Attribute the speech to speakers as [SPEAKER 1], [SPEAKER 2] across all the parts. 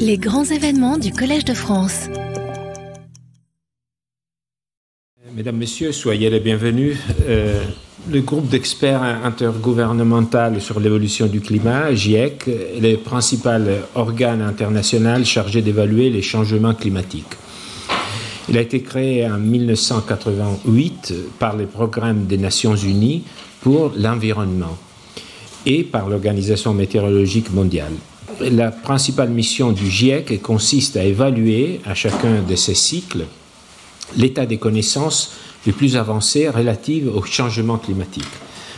[SPEAKER 1] Les grands événements du Collège de France.
[SPEAKER 2] Mesdames, Messieurs, soyez les bienvenus. Euh, le groupe d'experts intergouvernemental sur l'évolution du climat, GIEC, est le principal organe international chargé d'évaluer les changements climatiques. Il a été créé en 1988 par le programme des Nations Unies pour l'environnement et par l'Organisation météorologique mondiale. La principale mission du GIEC consiste à évaluer à chacun de ces cycles l'état des connaissances les plus avancées relatives au changement climatique.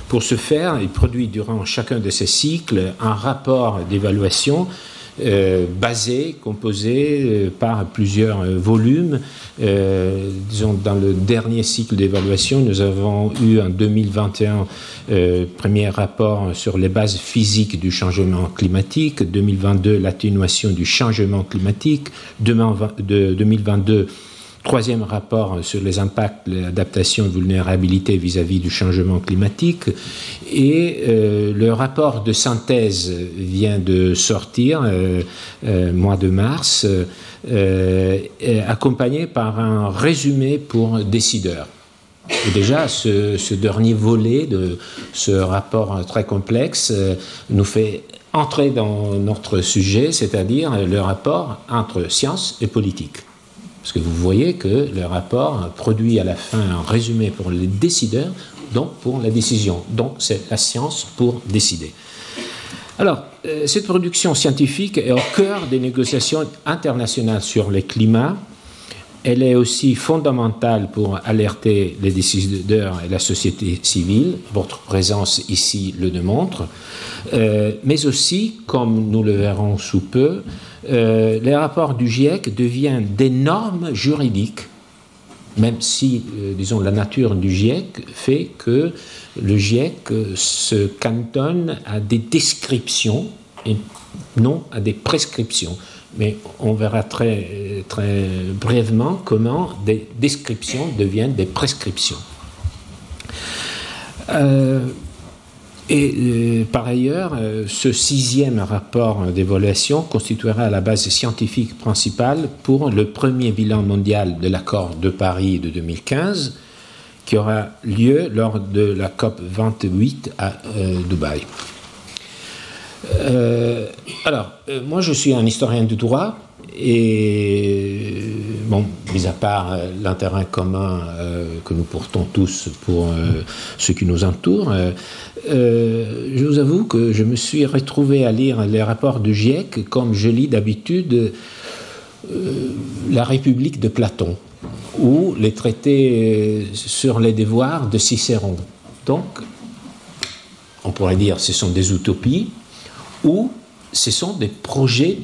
[SPEAKER 2] Pour ce faire, il produit durant chacun de ces cycles un rapport d'évaluation euh, basé, composé euh, par plusieurs euh, volumes. disons, dans le dernier cycle d'évaluation, nous avons eu en 2021 premier rapport sur les bases physiques du changement climatique, 2022 l'atténuation du changement climatique, 2022 troisième rapport sur les impacts, l'adaptation et vulnérabilité vis-à-vis du changement climatique. Et euh, le rapport de synthèse vient de sortir, euh, euh, mois de mars, accompagné par un résumé pour décideurs. Déjà, ce, dernier volet de ce rapport très complexe nous fait entrer dans notre sujet, c'est-à-dire le rapport entre science et politique. Parce que vous voyez que le rapport produit à la fin un résumé pour les décideurs, donc pour la décision. Donc c'est la science pour décider. Alors, euh, cette production scientifique est au cœur des négociations internationales sur le climat. Elle est aussi fondamentale pour alerter les décideurs et la société civile. Votre présence ici le démontre. Euh, mais aussi, comme nous le verrons sous peu, euh, les rapports du GIEC deviennent des normes juridiques, même si, euh, disons, la nature du GIEC fait que le GIEC se cantonne à des descriptions et non à des prescriptions. Mais on verra très, très brièvement comment des descriptions deviennent des prescriptions. Euh, et euh, par ailleurs, euh, ce sixième rapport d'évaluation constituera la base scientifique principale pour le premier bilan mondial de l'accord de Paris de 2015, qui aura lieu lors de la COP 28 à euh, Dubaï. alors, moi je suis un historien du droit et, bon, mis à part l'intérêt commun que nous portons tous pour ce qui nous entoure, euh, je vous avoue que je me suis retrouvé à lire les rapports du GIEC comme je lis d'habitude euh, La République de Platon ou les traités sur les devoirs de Cicéron. Donc, on pourrait dire ce sont des utopies ou ce sont des projets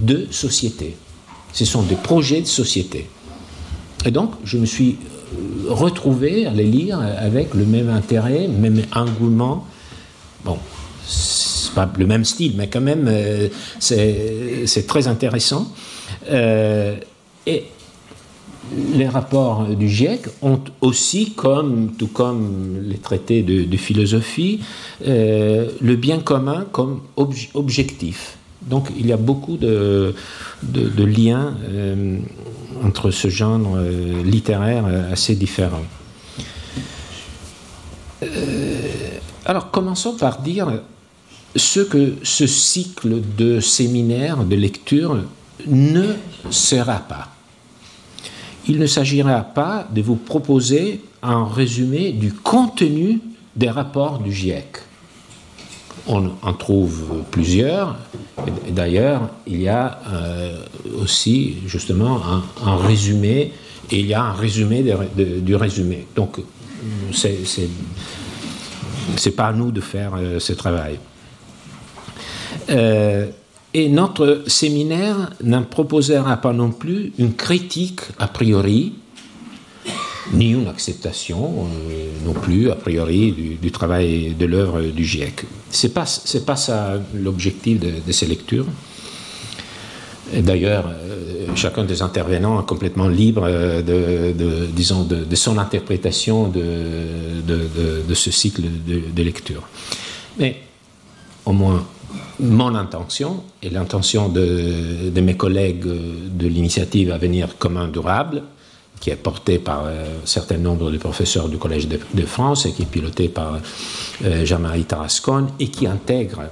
[SPEAKER 2] de société. Ce sont des projets de société. Et donc, je me suis retrouver à les lire avec le même intérêt, même engouement. Bon, c'est pas le même style, mais quand même, euh, c'est très intéressant. Euh, et les rapports du GIEC ont aussi, comme, tout comme les traités de, philosophie, euh, le bien commun comme objectif. Donc il y a beaucoup de, liens euh, entre ce genre euh, littéraire euh, assez différent. alors commençons par dire ce que ce cycle de séminaires, de lecture ne sera pas. Il ne s'agira pas de vous proposer un résumé du contenu des rapports du GIEC on en trouve plusieurs. D'ailleurs, il y a euh, aussi justement un, résumé, et il y a un résumé du résumé. Donc, c'est n'est pas à nous de faire euh, ce travail. Euh, et notre séminaire n'en proposera pas non plus une critique a priori ni une acceptation euh, non plus, a priori, du, travail de l'œuvre du GIEC. Ce n'est pas, pas ça l'objectif de, ces lectures. D'ailleurs, euh, chacun des intervenants est complètement libre euh, de, son interprétation de, de ce cycle de, lecture. Mais au moins mon intention et l'intention de, mes collègues de l'initiative Avenir commun durable, qui est portée par un certain nombre de professeurs du Collège de, France et qui est pilotée par Jean-Marie Tarascon et qui intègre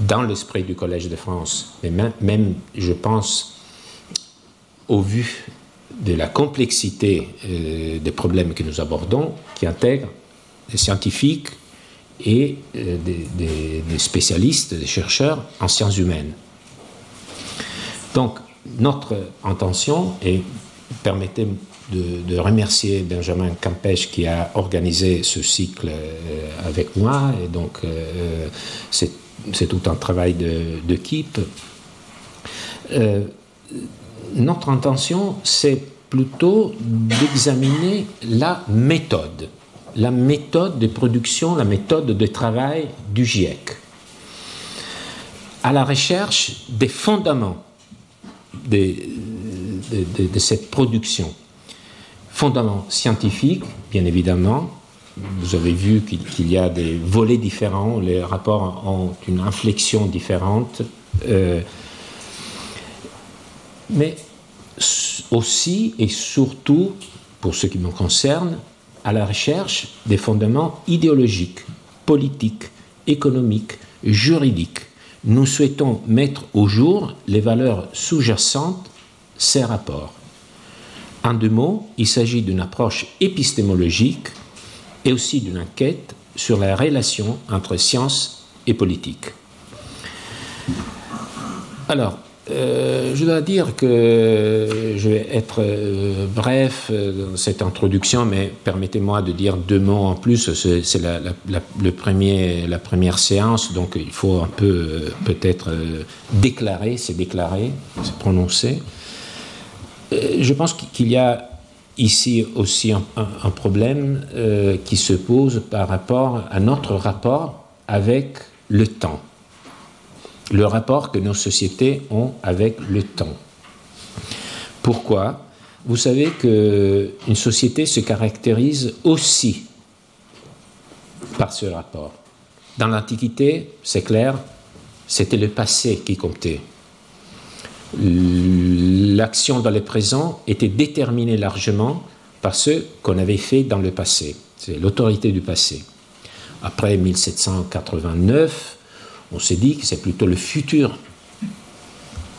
[SPEAKER 2] dans l'esprit du Collège de France, mais même, je pense, au vu de la complexité euh, des problèmes que nous abordons, qui intègre des scientifiques et euh, des, spécialistes, des chercheurs en sciences humaines. Donc, notre intention, et permettez de, remercier Benjamin Campèche qui a organisé ce cycle euh, avec moi, et donc c'est c'est tout un travail d'équipe. Euh, notre intention, c'est plutôt d'examiner la méthode, la méthode de production, la méthode de travail du GIEC, à la recherche des fondements de, cette production, fondaments scientifiques, bien évidemment, vous avez vu qu'il y a des volets différents, les rapports ont une inflexion différente, euh, mais aussi et surtout, pour ce qui me concerne, à la recherche des fondements idéologiques, politiques, économiques, juridiques. Nous souhaitons mettre au jour les valeurs sous-jacentes ces rapports. En deux mots, il s'agit d'une approche épistémologique et aussi d'une enquête sur la relation entre science et politique. Alors, euh, je dois dire que je vais être euh, bref dans cette introduction, mais permettez-moi de dire deux mots en plus. C'est la, le premier, la première séance, donc il faut un peu euh, peut-être déclarer, c'est déclarer, c'est prononcer. Je pense qu'il y a ici aussi un, problème euh, qui se pose par rapport à notre rapport avec le temps, le rapport que nos sociétés ont avec le temps. Pourquoi? Vous savez qu'une société se caractérise aussi par ce rapport. Dans l'Antiquité, c'est clair, c'était le passé qui comptait l'action dans le présent était déterminée largement par ce qu'on avait fait dans le passé. C'est l'autorité du passé. Après 1789, on s'est dit que c'est plutôt le futur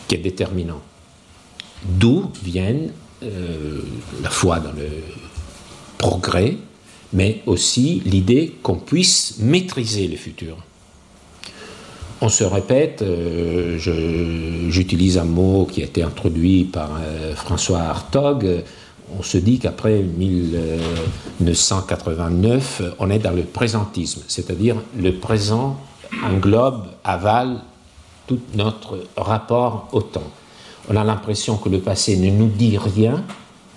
[SPEAKER 2] qui est déterminant. D'où viennent euh, la foi dans le progrès, mais aussi l'idée qu'on puisse maîtriser le futur on se répète, euh, j'utilise un mot qui a été introduit par euh, François Hartog, on se dit qu'après 1989, on est dans le présentisme, c'est-à-dire le présent englobe, avale tout notre rapport au temps. On a l'impression que le passé ne nous dit rien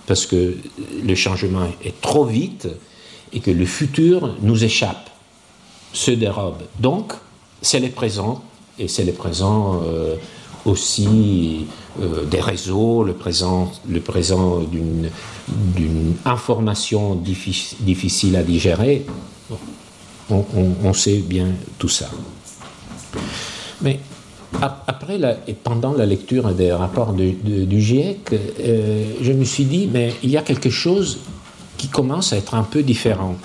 [SPEAKER 2] parce que le changement est trop vite et que le futur nous échappe, se dérobe. Donc, c'est le présent, et c'est le présent euh, aussi euh, des réseaux, le présent, le présent d'une, information difficile à digérer. On, sait bien tout ça. Mais après et pendant la lecture des rapports du GIEC, euh, je me suis dit, mais il y a quelque chose qui commence à être un peu différent.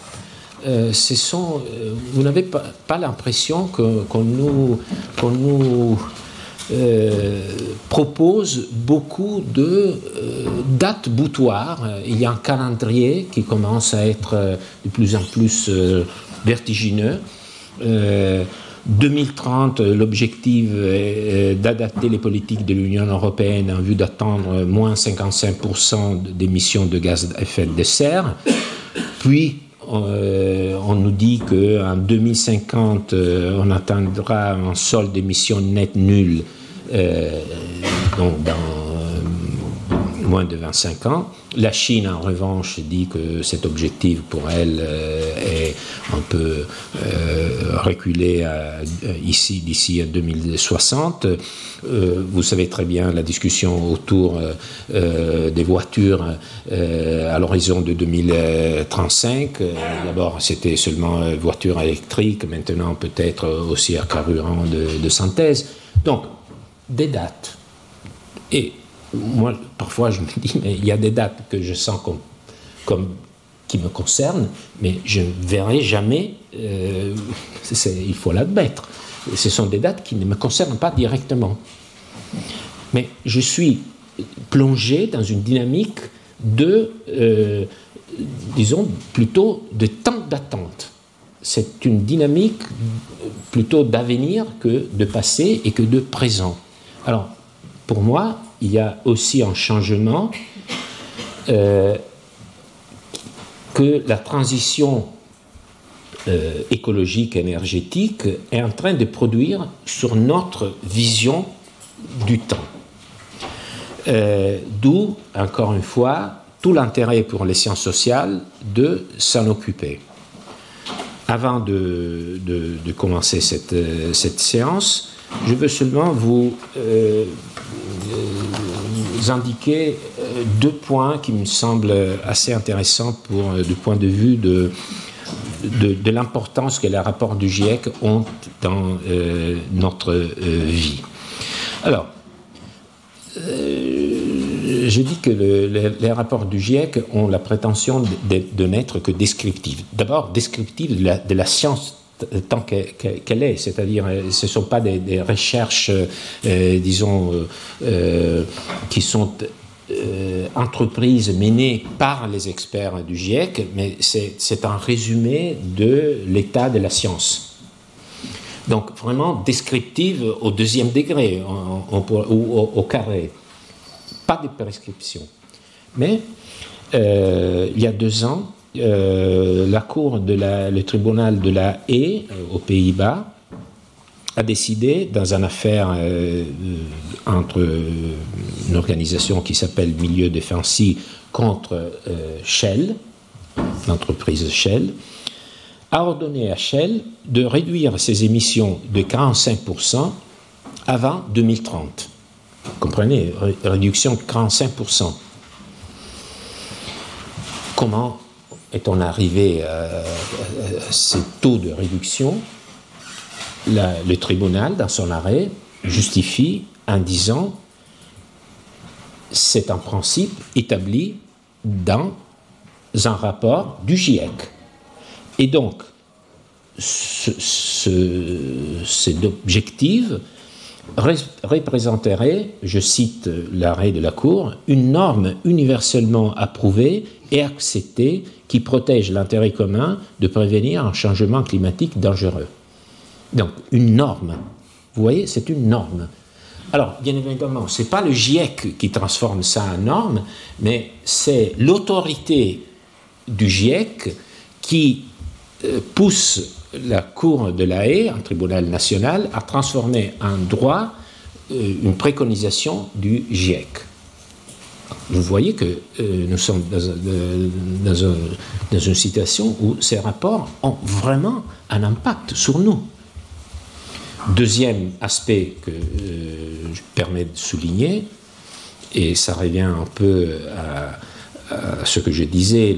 [SPEAKER 2] Euh, euh, vous n'avez pas, l'impression qu'on nous, euh, propose beaucoup de dates boutoirs. Il y a un calendrier qui commence à être de plus en plus vertigineux. 2030, l'objectif est d'adapter les politiques de l'Union européenne en vue d'attendre moins 55% d'émissions de gaz à effet de serre. Puis, euh, on nous dit qu'en 2050, euh, on atteindra un solde d'émissions net nul, moins de 25 ans. La Chine, en revanche, dit que cet objectif pour elle est un peu reculé ici d'ici à 2060. vous savez très bien la discussion autour des voitures à l'horizon de 2035. D'abord, c'était seulement voitures électriques, maintenant peut-être aussi à carburant de, de synthèse. Donc, des dates. Et moi, parfois, je me dis, mais il y a des dates que je sens comme, comme qui me concernent, mais je ne verrai jamais, euh, il faut l'admettre, ce sont des dates qui ne me concernent pas directement. Mais je suis plongé dans une dynamique de, euh, disons, plutôt de temps d'attente. C'est une dynamique plutôt d'avenir que de passé et que de présent. Alors, pour moi, il y a aussi un changement euh, que la transition euh, écologique, énergétique est en train de produire sur notre vision du temps. Euh, d'où, encore une fois, tout l'intérêt pour les sciences sociales de s'en occuper. Avant de, commencer cette, cette, séance, je veux seulement vous indiquer euh, deux points qui me semblent assez intéressants euh, du point de vue de, de, l'importance que les rapports du GIEC ont dans euh, notre vie. Alors, je dis que les rapports du GIEC ont la prétention de, n'être que descriptifs. D'abord, descriptifs de la, de la science tant qu'elle est, c'est-à-dire euh, ce ne sont pas des, recherches, euh, disons, euh, qui sont entreprises menées par les experts du GIEC, mais c'est un résumé de l'état de la science. Donc vraiment descriptive au deuxième degré ou au, carré. Pas de prescription. Mais il y a deux ans, euh, la Cour de la, le tribunal de la Haye euh, aux Pays-Bas a décidé, dans une affaire euh, entre une organisation qui s'appelle Milieu défensif contre Shell, l'entreprise Shell, a ordonné à Shell de réduire ses émissions de 45% avant 2030. Vous comprenez? Réduction de 45%. Comment est-on arrivé à, ces taux de réduction, le tribunal, dans son arrêt, justifie en disant c'est un principe établi dans un rapport du GIEC. Et donc, ce, cet objectif représenterait, je cite l'arrêt de la Cour, une norme universellement approuvée et acceptée qui protège l'intérêt commun de prévenir un changement climatique dangereux. Donc, une norme. Vous voyez, c'est une norme. Alors, bien évidemment, ce n'est pas le GIEC qui transforme ça en norme, mais c'est l'autorité du GIEC qui euh, pousse la Cour de la Haye, un tribunal national, à transformer en droit euh, une préconisation du GIEC vous voyez que euh, nous sommes dans, une situation où ces rapports ont vraiment un impact sur nous. Deuxième aspect que euh, je permets de souligner, et ça revient un peu à, ce que je disais,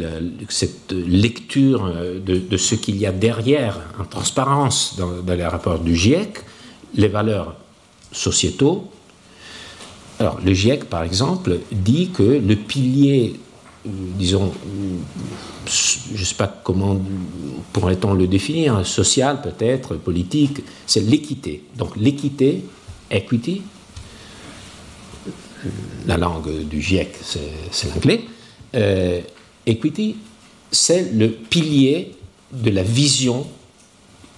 [SPEAKER 2] cette lecture de, ce qu'il y a derrière en transparence dans, dans les rapports du GIEC, les valeurs sociétaux, alors, le GIEC, par exemple, dit que le pilier, euh, disons, je ne sais pas comment pourrait-on le définir, social peut-être, politique, c'est l'équité. Donc, l'équité, equity, la langue du GIEC, c'est l'anglais, euh, equity, c'est le pilier de la vision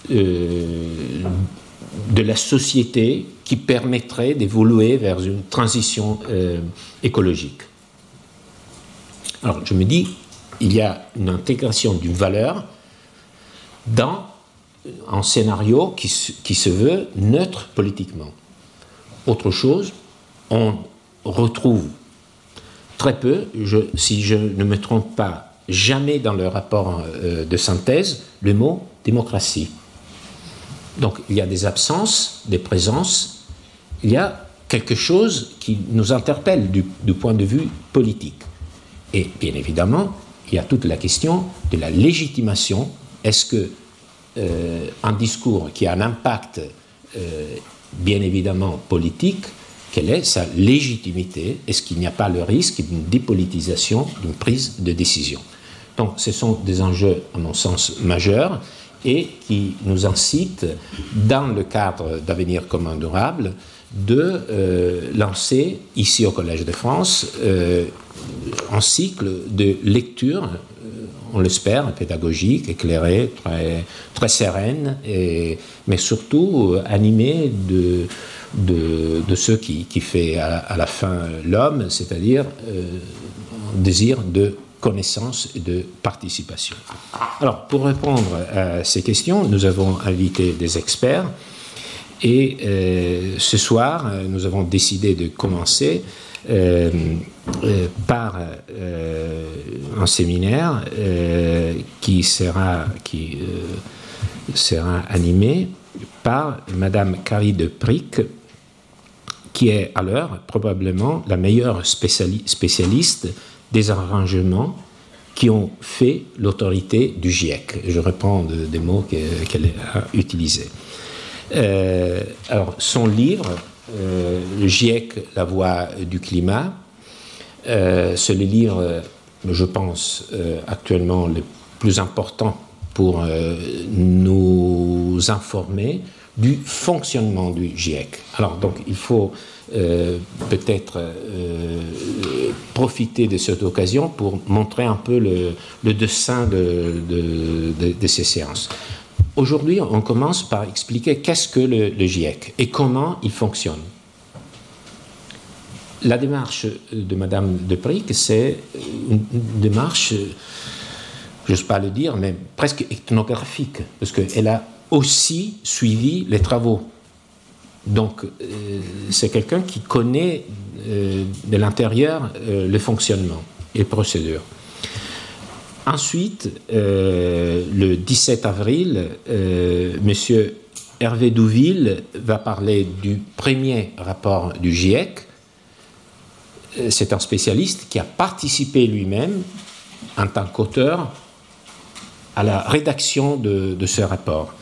[SPEAKER 2] euh, de la société qui permettrait d'évoluer vers une transition euh, écologique. Alors je me dis, il y a une intégration d'une valeur dans un scénario qui, qui se veut neutre politiquement. Autre chose, on retrouve très peu, si je ne me trompe pas, jamais dans le rapport de synthèse, le mot démocratie. Donc il y a des absences, des présences, il y a quelque chose qui nous interpelle du, point de vue politique. Et bien évidemment, il y a toute la question de la légitimation. Est-ce que euh, un discours qui a un impact, euh, bien évidemment, politique, quelle est sa légitimité? Est-ce qu'il n'y a pas le risque d'une dépolitisation d'une prise de décision? Donc ce sont des enjeux, à mon sens, majeurs et qui nous incitent, dans le cadre d'Avenir commun durable, de euh, lancer ici au Collège de France euh, un cycle de lecture, euh, on l'espère, pédagogique, éclairé, très, très sereine, mais surtout animé de, de, ce qui, qui fait à, la fin l'homme, c'est-à-dire un désir de connaissance et de participation. Alors, pour répondre à ces questions, nous avons invité des experts. Et euh, ce soir, euh, nous avons décidé de commencer euh, par un séminaire qui sera, qui, sera animé par Madame Carrie de Prick, qui est alors probablement la meilleure spécialiste des arrangements qui ont fait l'autorité du GIEC. Je reprends des mots qu'elle a utilisés. Euh, alors, son livre, euh, le GIEC, La voix du climat, euh, c'est le livre, je pense, actuellement le plus important pour nous informer du fonctionnement du GIEC. Alors, donc, il faut peut-être profiter de cette occasion pour montrer un peu le, dessin de, ces séances. Aujourd'hui, on commence par expliquer qu'est-ce que le, GIEC et comment il fonctionne. La démarche de Madame Depric, c'est une démarche, je n'ose pas le dire, mais presque ethnographique, parce qu'elle a aussi suivi les travaux. Donc, euh, c'est quelqu'un qui connaît euh, de l'intérieur euh, le fonctionnement et les procédures. Ensuite, le 17 avril, M. Hervé Douville va parler du premier rapport du GIEC. C'est un spécialiste qui a participé lui-même, en tant qu'auteur, à la rédaction de, ce rapport.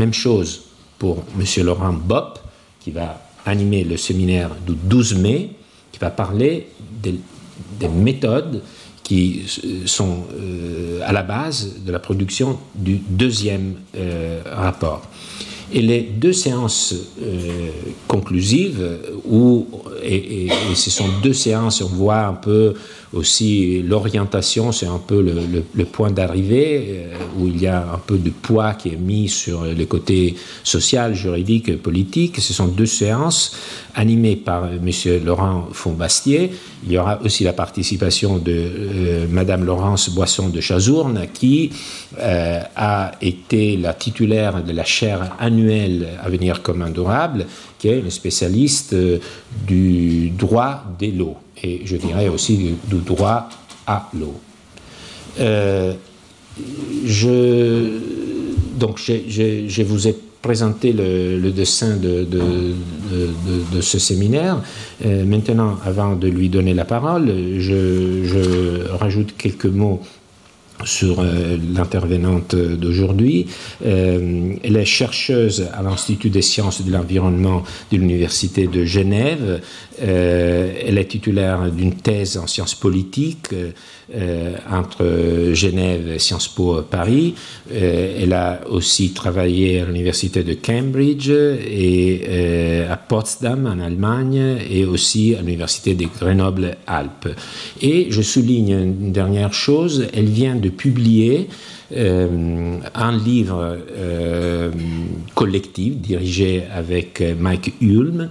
[SPEAKER 2] Même chose pour M. Laurent Bopp, qui va animer le séminaire du 12 mai, qui va parler des méthodes qui sont euh, à la base de la production du deuxième euh, rapport. Et les deux séances euh, conclusives, où, et, ce sont deux séances, on voit un peu aussi l'orientation, c'est un peu le, point d'arrivée, euh, où il y a un peu de poids qui est mis sur les côtés social, juridique, politique. Ce sont deux séances animées par M. Laurent Fonbastier. Il y aura aussi la participation de euh, Mme Laurence Boisson de Chazourne, qui a été la titulaire de la chaire annuelle annuel Avenir commun durable, qui est une spécialiste euh, du droit des lots, et je dirais aussi du, droit à l'eau. Euh, je, donc, je, vous ai présenté le, dessin de, ce séminaire. Euh, maintenant, avant de lui donner la parole, je rajoute quelques mots sur euh, l'intervenante d'aujourd'hui. Euh, elle est chercheuse à l'Institut des sciences de l'environnement de l'Université de Genève. Euh, elle est titulaire d'une thèse en sciences politiques entre Genève et Sciences Po Paris. Elle a aussi travaillé à l'université de Cambridge et à Potsdam en Allemagne et aussi à l'université de Grenoble-Alpes. Et je souligne une dernière chose, elle vient de publier un livre collectif dirigé avec Mike Hulme,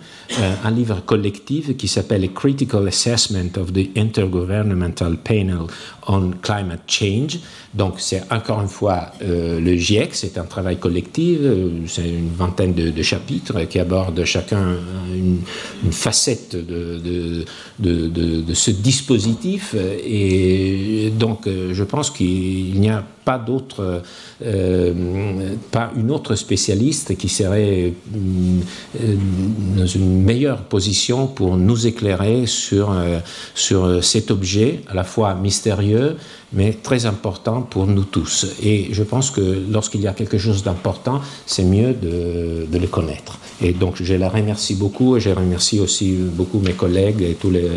[SPEAKER 2] un livre collectif qui s'appelle Critical Assessment of the Intergovernmental Panel on Climate Change. Donc c'est encore une fois le GIEC, c'est un travail collectif, c'est une vingtaine de, chapitres qui abordent chacun une, facette de, ce dispositif. Et donc je pense qu'il n'y a pas d'autre, euh, pas une autre spécialiste qui serait euh, dans une meilleure position pour nous éclairer sur, euh, sur cet objet à la fois mystérieux mais très important pour nous tous. Et je pense que lorsqu'il y a quelque chose d'important, c'est mieux de, le connaître. Et donc je la remercie beaucoup et je remercie aussi beaucoup mes collègues et tous les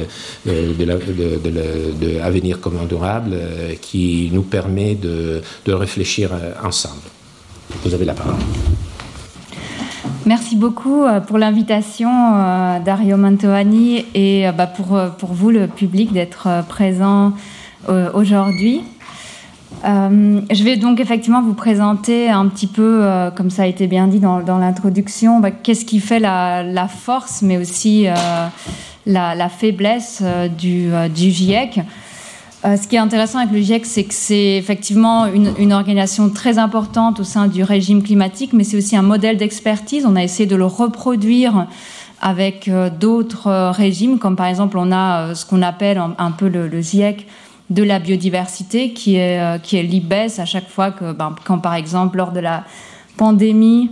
[SPEAKER 2] de, de, de, Avenir Commun Durable qui nous permet de, de réfléchir ensemble. Vous avez la parole.
[SPEAKER 3] Merci beaucoup euh, pour l'invitation, euh, Dario Mantovani, et euh, bah, pour vous, le public, d'être présent aujourd'hui. je vais donc effectivement vous présenter un petit peu, comme ça a été bien dit dans, l'introduction, bah, qu'est-ce qui fait la, force, mais aussi la, faiblesse du, GIEC. Euh, ce qui est intéressant avec le GIEC, c'est que c'est effectivement une, organisation très importante au sein du régime climatique, mais c'est aussi un modèle d'expertise. On a essayé de le reproduire avec euh, d'autres euh, régimes, comme par exemple on a ce qu'on appelle un, peu le, GIEC de la biodiversité, qui est, qui est à chaque fois que, ben, quand par exemple lors de la pandémie,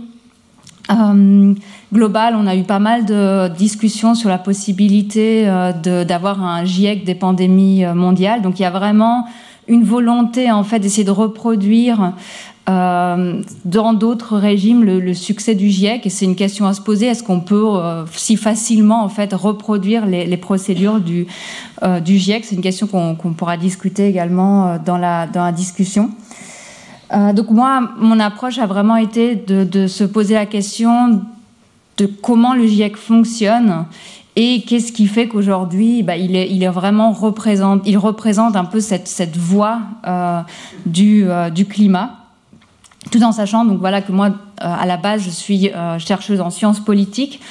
[SPEAKER 3] euh, global, on a eu pas mal de discussions sur la possibilité euh, d'avoir un GIEC des pandémies euh, mondiales. Donc il y a vraiment une volonté en fait d'essayer de reproduire dans d'autres régimes le, succès du GIEC et c'est une question à se poser est-ce qu'on peut si facilement en fait reproduire les, procédures du, du GIEC? C'est une question qu'on pourra discuter également dans la, discussion. Euh, donc moi, mon approche a vraiment été de, se poser la question de comment le GIEC fonctionne et qu'est-ce qui fait qu'aujourd'hui, bah, il, est, vraiment représente, il représente un peu cette, cette voie euh, euh, du, climat, tout en sachant donc voilà que moi, à la base, je suis chercheuse en sciences politiques.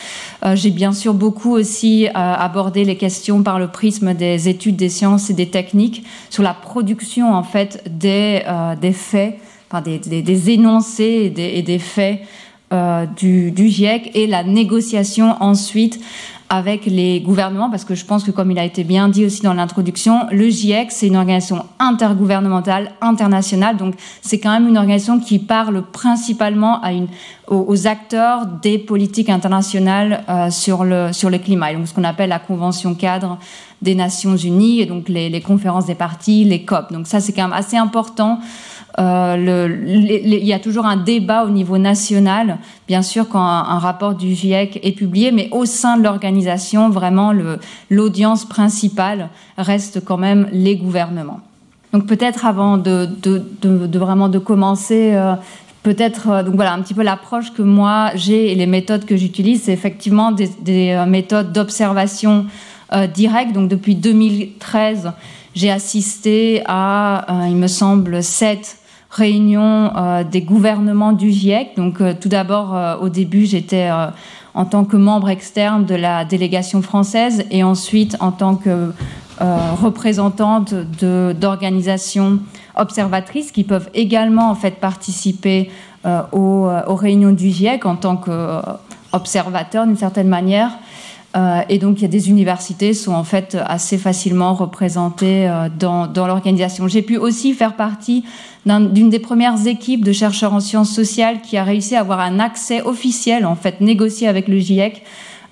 [SPEAKER 3] J'ai bien sûr beaucoup aussi abordé les questions par le prisme des études des sciences et des techniques sur la production en fait des, des faits des, énoncés et des, faits euh, du, GIEC et la négociation ensuite avec les gouvernements, parce que je pense que comme il a été bien dit aussi dans l'introduction, le GIEC, c'est une organisation intergouvernementale, internationale, donc c'est quand même une organisation qui parle principalement à une, aux, acteurs des politiques internationales euh, sur, le, sur le climat, et donc ce qu'on appelle la Convention cadre des Nations Unies, et donc les, les conférences des partis, les COP. Donc ça, c'est quand même assez important il y a toujours un débat au niveau national, bien sûr, quand un, rapport du GIEC est publié, mais au sein de l'organisation, vraiment, l'audience principale reste quand même les gouvernements. Donc peut-être avant de, vraiment de commencer, euh, peut-être euh, donc voilà un petit peu l'approche que moi j'ai et les méthodes que j'utilise, c'est effectivement des, méthodes d'observation directe. Donc depuis 2013, j'ai assisté à, il me semble, sept réunion euh, des gouvernements du GIEC. Donc euh, tout d'abord, euh, au début, j'étais en tant que membre externe de la délégation française et ensuite en tant que représentante d'organisations observatrices qui peuvent également en fait participer aux, aux, réunions du GIEC en tant qu'observateurs d'une certaine manière. Euh, et donc, il y a des universités sont en fait assez facilement représentées euh, dans, l'organisation. J'ai pu aussi faire partie d'une des premières équipes de chercheurs en sciences sociales qui a réussi à avoir un accès officiel, en fait, négocié avec le GIEC.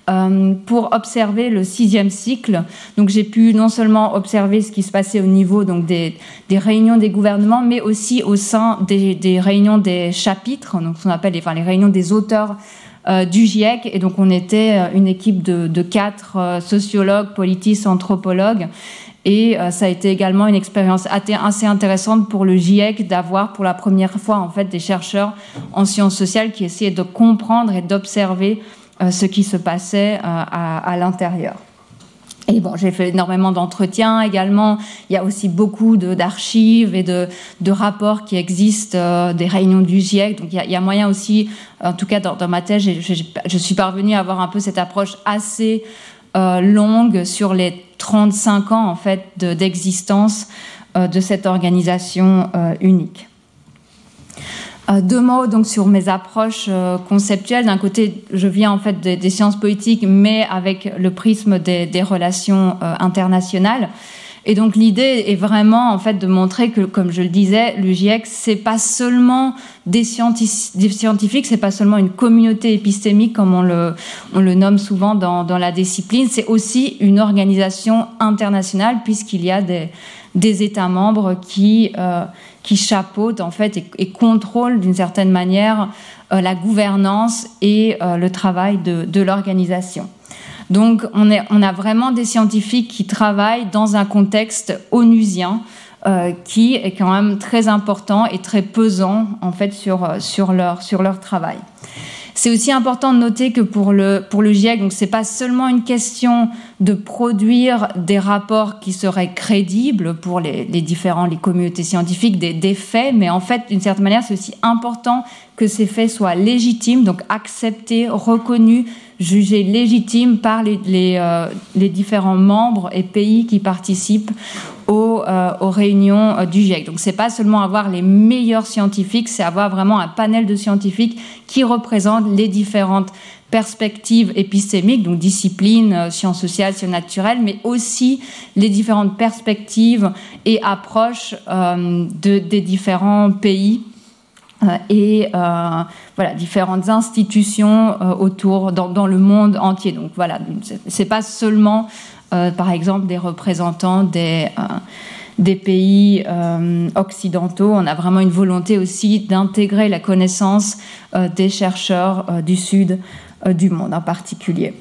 [SPEAKER 3] Euh, pour observer le sixième cycle. Donc j'ai pu non seulement observer ce qui se passait au niveau donc des, réunions des gouvernements, mais aussi au sein des, des réunions des chapitres, donc ce qu'on appelle enfin, les réunions des auteurs du GIEC. Et donc, on était euh, une équipe de, quatre euh, sociologues, politistes, anthropologues. Et ça a été également une expérience assez intéressante pour le GIEC d'avoir pour la première fois en fait des chercheurs en sciences sociales qui essayaient de comprendre et d'observer ce qui se passait à, l'intérieur. Et bon, j'ai fait énormément d'entretiens également. Il y a aussi beaucoup d'archives et de, de, rapports qui existent euh, des réunions du GIEC. Donc il y, a, moyen aussi, en tout cas dans, ma thèse, je, suis parvenue à avoir un peu cette approche assez euh, longue sur les 35 ans en fait d'existence de, euh, de, cette organisation unique. Euh, deux mots donc sur mes approches euh, conceptuelles. D'un côté, je viens en fait des, sciences politiques, mais avec le prisme des, relations euh, internationales. Et donc l'idée est vraiment en fait de montrer que, comme je le disais, le GIEC c'est pas seulement des, scientifiques, c'est pas seulement une communauté épistémique comme on le, nomme souvent dans, dans la discipline, c'est aussi une organisation internationale puisqu'il y a des, des États membres qui euh, qui chapeautent en fait et, contrôlent d'une certaine manière euh, la gouvernance et euh, le travail de, l'organisation. Donc on, a vraiment des scientifiques qui travaillent dans un contexte onusien euh, qui est quand même très important et très pesant en fait sur, sur, leur, sur leur travail. C'est aussi important de noter que pour le, pour le GIEC, donc c'est pas seulement une question de produire des rapports qui seraient crédibles pour les, différents les communautés scientifiques, des, des faits, mais en fait, d'une certaine manière, c'est aussi important que ces faits soient légitimes, donc acceptés, reconnus, jugés légitimes par les, les, euh, les différents membres et pays qui participent aux, euh, aux réunions euh, du GIEC. Donc c'est pas seulement avoir les meilleurs scientifiques, c'est avoir vraiment un panel de scientifiques qui représentent les différentes perspectives épistémiques, donc disciplines, euh, sciences sociales, sciences naturelles, mais aussi les différentes perspectives et approches euh, de, des différents pays euh, et voilà différentes institutions autour dans, le monde entier. Donc voilà, c'est pas seulement par exemple des représentants des pays occidentaux. On a vraiment une volonté aussi d'intégrer la connaissance des chercheurs du sud du monde en particulier.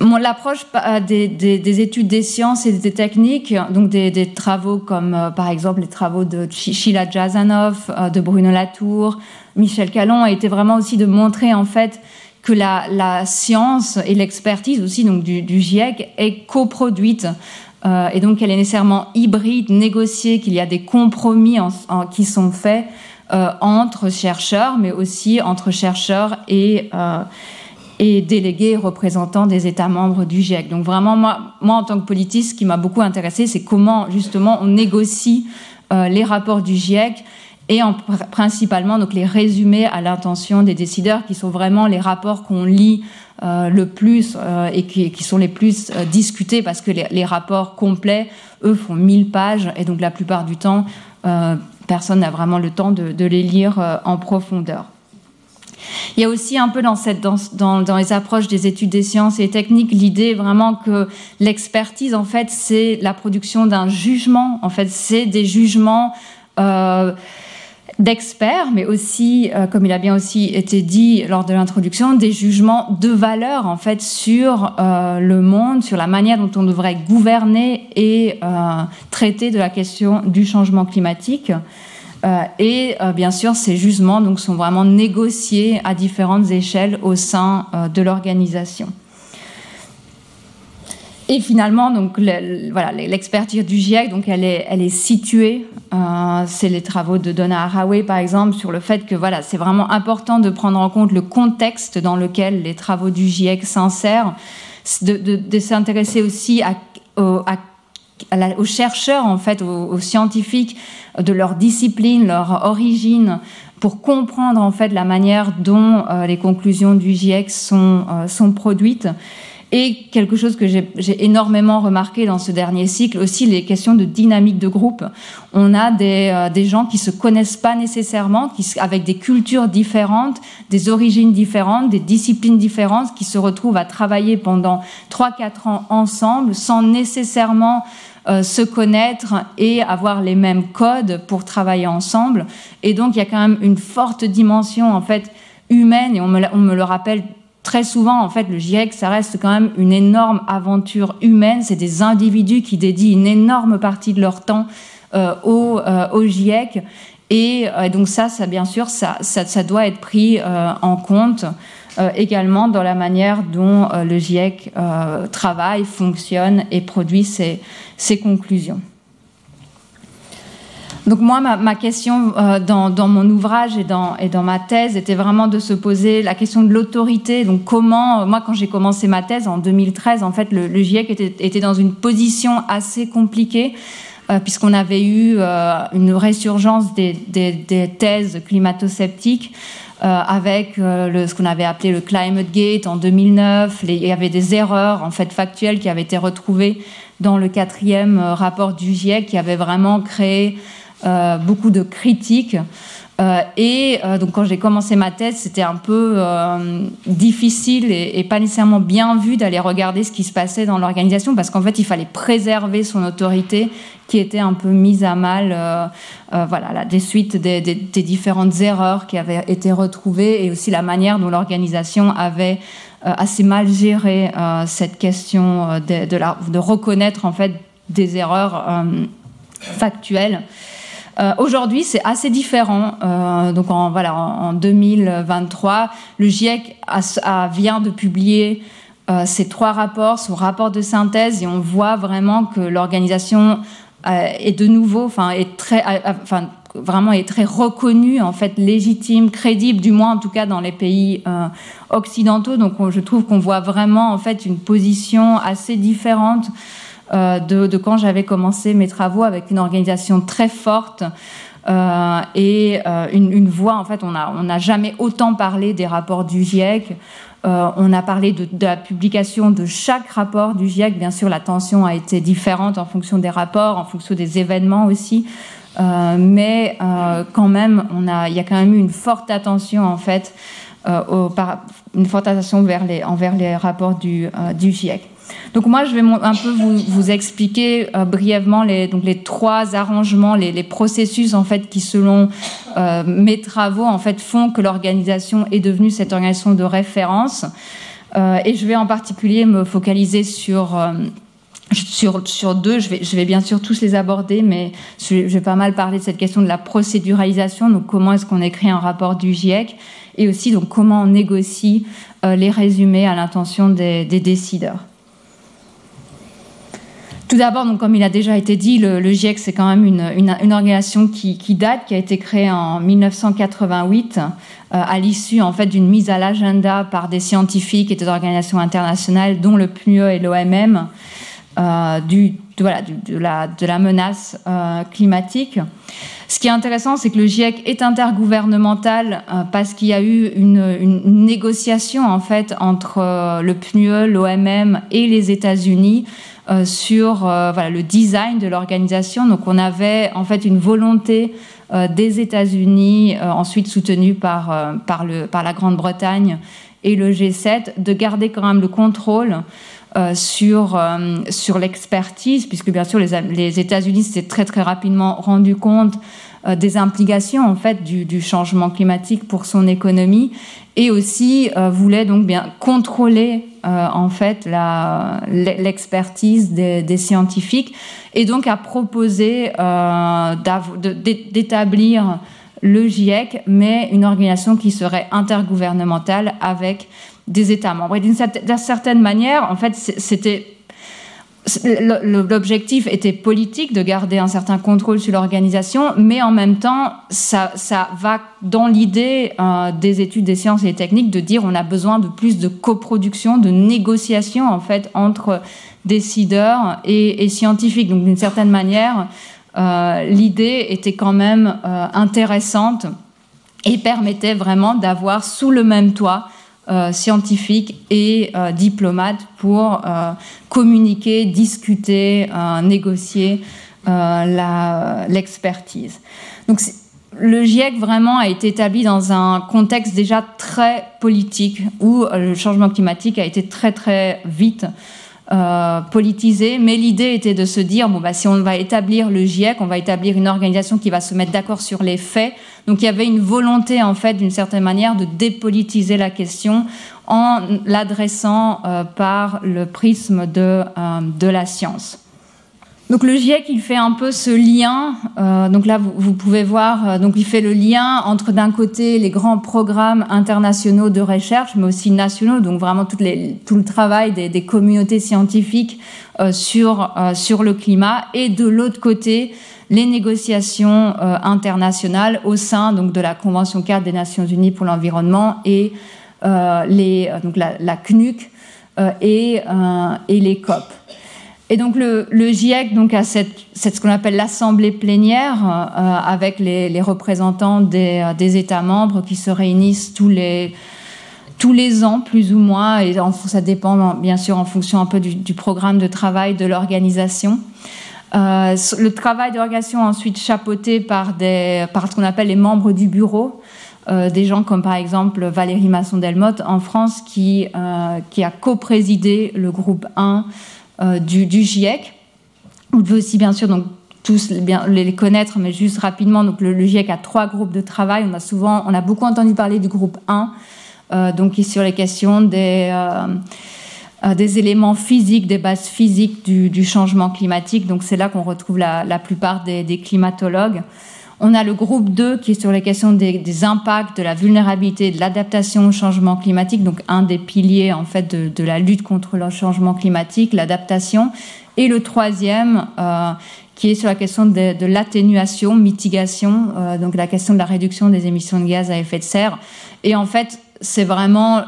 [SPEAKER 3] L'approche euh, des, des, des, études des sciences et des techniques, donc des, travaux comme euh, par exemple les travaux de Sheila Jazanov, euh, de Bruno Latour, Michel Calon, a été vraiment aussi de montrer en fait que la, science et l'expertise aussi donc du, GIEC est coproduite euh, et donc elle est nécessairement hybride, négociée, qu'il y a des compromis qui sont faits euh, entre chercheurs, mais aussi entre chercheurs et euh, et délégués représentants des États membres du GIEC. Donc vraiment, moi, moi en tant que politiste, ce qui m'a beaucoup intéressé, c'est comment justement on négocie euh, les rapports du GIEC et en, principalement donc les résumés à l'intention des décideurs, qui sont vraiment les rapports qu'on lit euh, le plus euh, et qui, qui sont les plus euh, discutés, parce que les, les rapports complets, eux, font 1000 pages, et donc la plupart du temps, euh, personne n'a vraiment le temps de, de les lire euh, en profondeur. Il y a aussi un peu dans, cette, dans, dans, dans les approches des études des sciences et techniques l'idée vraiment que l'expertise, en fait, c'est la production d'un jugement. En fait, c'est des jugements euh, d'experts, mais aussi, euh, comme il a bien aussi été dit lors de l'introduction, des jugements de valeur, en fait, sur euh, le monde, sur la manière dont on devrait gouverner et euh, traiter de la question du changement climatique. Et bien sûr, ces jugements donc, sont vraiment négociés à différentes échelles au sein de l'organisation. Et finalement, donc le, voilà, l'expertise du GIEC, donc elle est, elle est située. Euh, c'est les travaux de Donna Haraway, par exemple, sur le fait que voilà, c'est vraiment important de prendre en compte le contexte dans lequel les travaux du GIEC s'insèrent, de, de, de s'intéresser aussi à, au, à aux chercheurs, en fait, aux, aux, scientifiques, de leur discipline, leur origine, pour comprendre en fait la manière dont euh, les conclusions du GIEC sont, euh, sont produites. Et quelque chose que j'ai énormément remarqué dans ce dernier cycle, aussi les questions de dynamique de groupe. On a des, euh, gens qui se connaissent pas nécessairement, qui, avec des cultures différentes, des origines différentes, des disciplines différentes, qui se retrouvent à travailler pendant 3-4 ans ensemble sans nécessairement euh, se connaître et avoir les mêmes codes pour travailler ensemble. Et donc il y a quand même une forte dimension en fait humaine, et on me, on me le rappelle très souvent, en fait, le GIEC, ça reste quand même une énorme aventure humaine. C'est des individus qui dédient une énorme partie de leur temps euh, au, euh, au GIEC. Et, euh, donc ça, ça bien sûr, ça, ça, ça doit être pris euh, en compte également dans la manière dont le GIEC travaille, fonctionne et produit ses, ses conclusions. Donc moi, ma, question euh, dans, mon ouvrage et dans, et dans ma thèse était vraiment de se poser la question de l'autorité. Donc comment, euh, moi quand j'ai commencé ma thèse en 2013, en fait, le, GIEC était, dans une position assez compliquée. Euh, puisqu'on avait eu une résurgence des, des, thèses climato-sceptiques avec ce qu'on avait appelé le Climate Gate en 2009. il y avait des erreurs en fait factuelles qui avaient été retrouvées dans le quatrième rapport du GIEC qui avait vraiment créé euh, beaucoup de critiques. Euh, et euh, donc quand j'ai commencé ma thèse, c'était un peu difficile et, pas nécessairement bien vu d'aller regarder ce qui se passait dans l'organisation parce qu'en fait il fallait préserver son autorité qui était un peu mise à mal, voilà, la, des suites des, différentes erreurs qui avaient été retrouvées et aussi la manière dont l'organisation avait assez mal géré cette question de, de, reconnaître en fait des erreurs factuelles. Euh, aujourd'hui, c'est assez différent. Euh, donc, en, voilà, en, 2023, le GIEC a, vient de publier euh, ces trois rapports, son rapport de synthèse, et on voit vraiment que l'organisation est de nouveau, enfin, est très, enfin, vraiment est très reconnue, en fait, légitime, crédible, du moins en tout cas dans les pays occidentaux. Donc, je trouve qu'on voit vraiment, en fait, une position assez différente euh, de, quand j'avais commencé mes travaux avec une organisation très forte. Euh, et euh, une, voix, en fait, on n'a on a jamais autant parlé des rapports du GIEC. on a parlé de, la publication de chaque rapport du GIEC. Bien sûr, la tension a été différente en fonction des rapports, en fonction des événements aussi. mais quand même, on a, il y a quand même eu une forte attention, en fait, au, une forte attention vers les, envers les rapports du, du GIEC. Donc moi, je vais un peu vous, expliquer euh, brièvement les, trois arrangements, les, processus en fait qui, selon euh, mes travaux, font que l'organisation est devenue cette organisation de référence. Euh, et je vais en particulier me focaliser sur sur, deux, je vais, je vais, bien sûr tous les aborder, mais je, vais pas mal parler de cette question de la procéduralisation, donc comment est-ce qu'on écrit un rapport du GIEC, et aussi donc comment on négocie les résumés à l'intention des décideurs. Tout d'abord, comme il a déjà été dit, le, GIEC, c'est quand même une, organisation qui, date, qui a été créée en 1988, euh, à l'issue d'une mise à l'agenda par des scientifiques et des organisations internationales, dont le PNUE et l'OMM, euh, de, la, menace euh, climatique. Ce qui est intéressant, c'est que le GIEC est intergouvernemental parce qu'il y a eu une, une, négociation en fait entre le PNUE, l'OMM et les États-Unis euh, sur euh, le design de l'organisation. Donc on avait en fait une volonté euh, des États-Unis, ensuite soutenue par, par, le, par la Grande-Bretagne et le G7, de garder quand même le contrôle sur, sur l'expertise, puisque bien sûr les, États-Unis s'étaient très très rapidement rendu compte des implications en fait du, du, changement climatique pour son économie et aussi voulait donc bien contrôler euh, en fait l'expertise des, scientifiques et donc a proposé euh, d'établir le GIEC, mais une organisation qui serait intergouvernementale avec des États membres. Et d'une certaine manière, en fait, c'était L'objectif était politique de garder un certain contrôle sur l'organisation, mais en même temps, ça, ça va dans l'idée euh, des études des sciences et des techniques de dire on a besoin de plus de coproduction, de négociation en fait entre décideurs et, scientifiques. Donc d'une certaine manière, euh, l'idée était quand même euh, intéressante et permettait vraiment d'avoir sous le même toit euh, scientifiques et euh, diplomates pour euh, communiquer, discuter, négocier l'expertise. Donc le GIEC vraiment a été établi dans un contexte déjà très politique où le changement climatique a été très très vite euh, politisé, mais l'idée était de se dire bon bah si on va établir le GIEC, on va établir une organisation qui va se mettre d'accord sur les faits. Donc il y avait une volonté en fait d'une certaine manière de dépolitiser la question en l'adressant euh, par le prisme de, euh, de la science. Donc le GIEC, il fait un peu ce lien. Euh, donc là, vous, pouvez voir, euh, donc il fait le lien entre d'un côté les grands programmes internationaux de recherche, mais aussi nationaux. Donc vraiment tout, le travail des, communautés scientifiques euh, sur sur le climat, et de l'autre côté les négociations internationales au sein donc de la Convention cadre des Nations Unies pour l'environnement et les donc la, la CNUC et et les COP. Et donc le, GIEC donc a cette, cette ce qu'on appelle l'assemblée plénière euh, avec les, représentants des, euh, des, États membres qui se réunissent tous les tous les ans plus ou moins et ça dépend bien sûr en fonction un peu du, programme de travail de l'organisation. Euh, le travail d'organisation ensuite chapeauté par des par ce qu'on appelle les membres du bureau. Des gens comme par exemple Valérie Masson-Delmotte en France qui, qui a co-présidé le groupe 1 euh, du, du, GIEC. Vous devez aussi bien sûr donc tous les connaître, mais juste rapidement. Donc le, GIEC a trois groupes de travail. On a souvent, on a beaucoup entendu parler du groupe 1, euh, donc qui est sur les questions des euh, éléments physiques, des bases physiques du, changement climatique. Donc c'est là qu'on retrouve la, plupart des, climatologues. On a le groupe 2 qui est sur les questions des, impacts, de la vulnérabilité, de l'adaptation au changement climatique, donc un des piliers en fait de, la lutte contre le changement climatique, l'adaptation. Et le troisième euh, qui est sur la question de, l'atténuation, mitigation, euh, donc la question de la réduction des émissions de gaz à effet de serre. Et en fait, c'est vraiment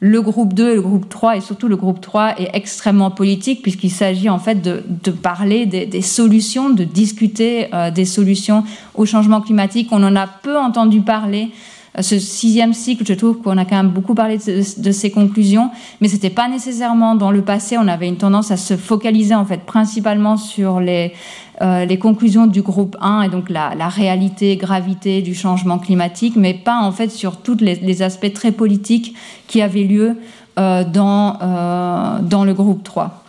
[SPEAKER 3] le groupe 2 et le groupe 3, et surtout le groupe 3, est extrêmement politique puisqu'il s'agit en fait de, parler des, des, solutions, de discuter euh, des solutions au changement climatique. On en a peu entendu parler. Ce sixième cycle, je trouve qu'on a quand même beaucoup parlé de, de ces conclusions, mais c'était pas nécessairement dans le passé. On avait une tendance à se focaliser en fait principalement sur les, euh, conclusions du groupe 1 et donc la, la, réalité, gravité du changement climatique, mais pas en fait sur tous les, les, aspects très politiques qui avaient lieu euh, dans, euh, dans le groupe 3.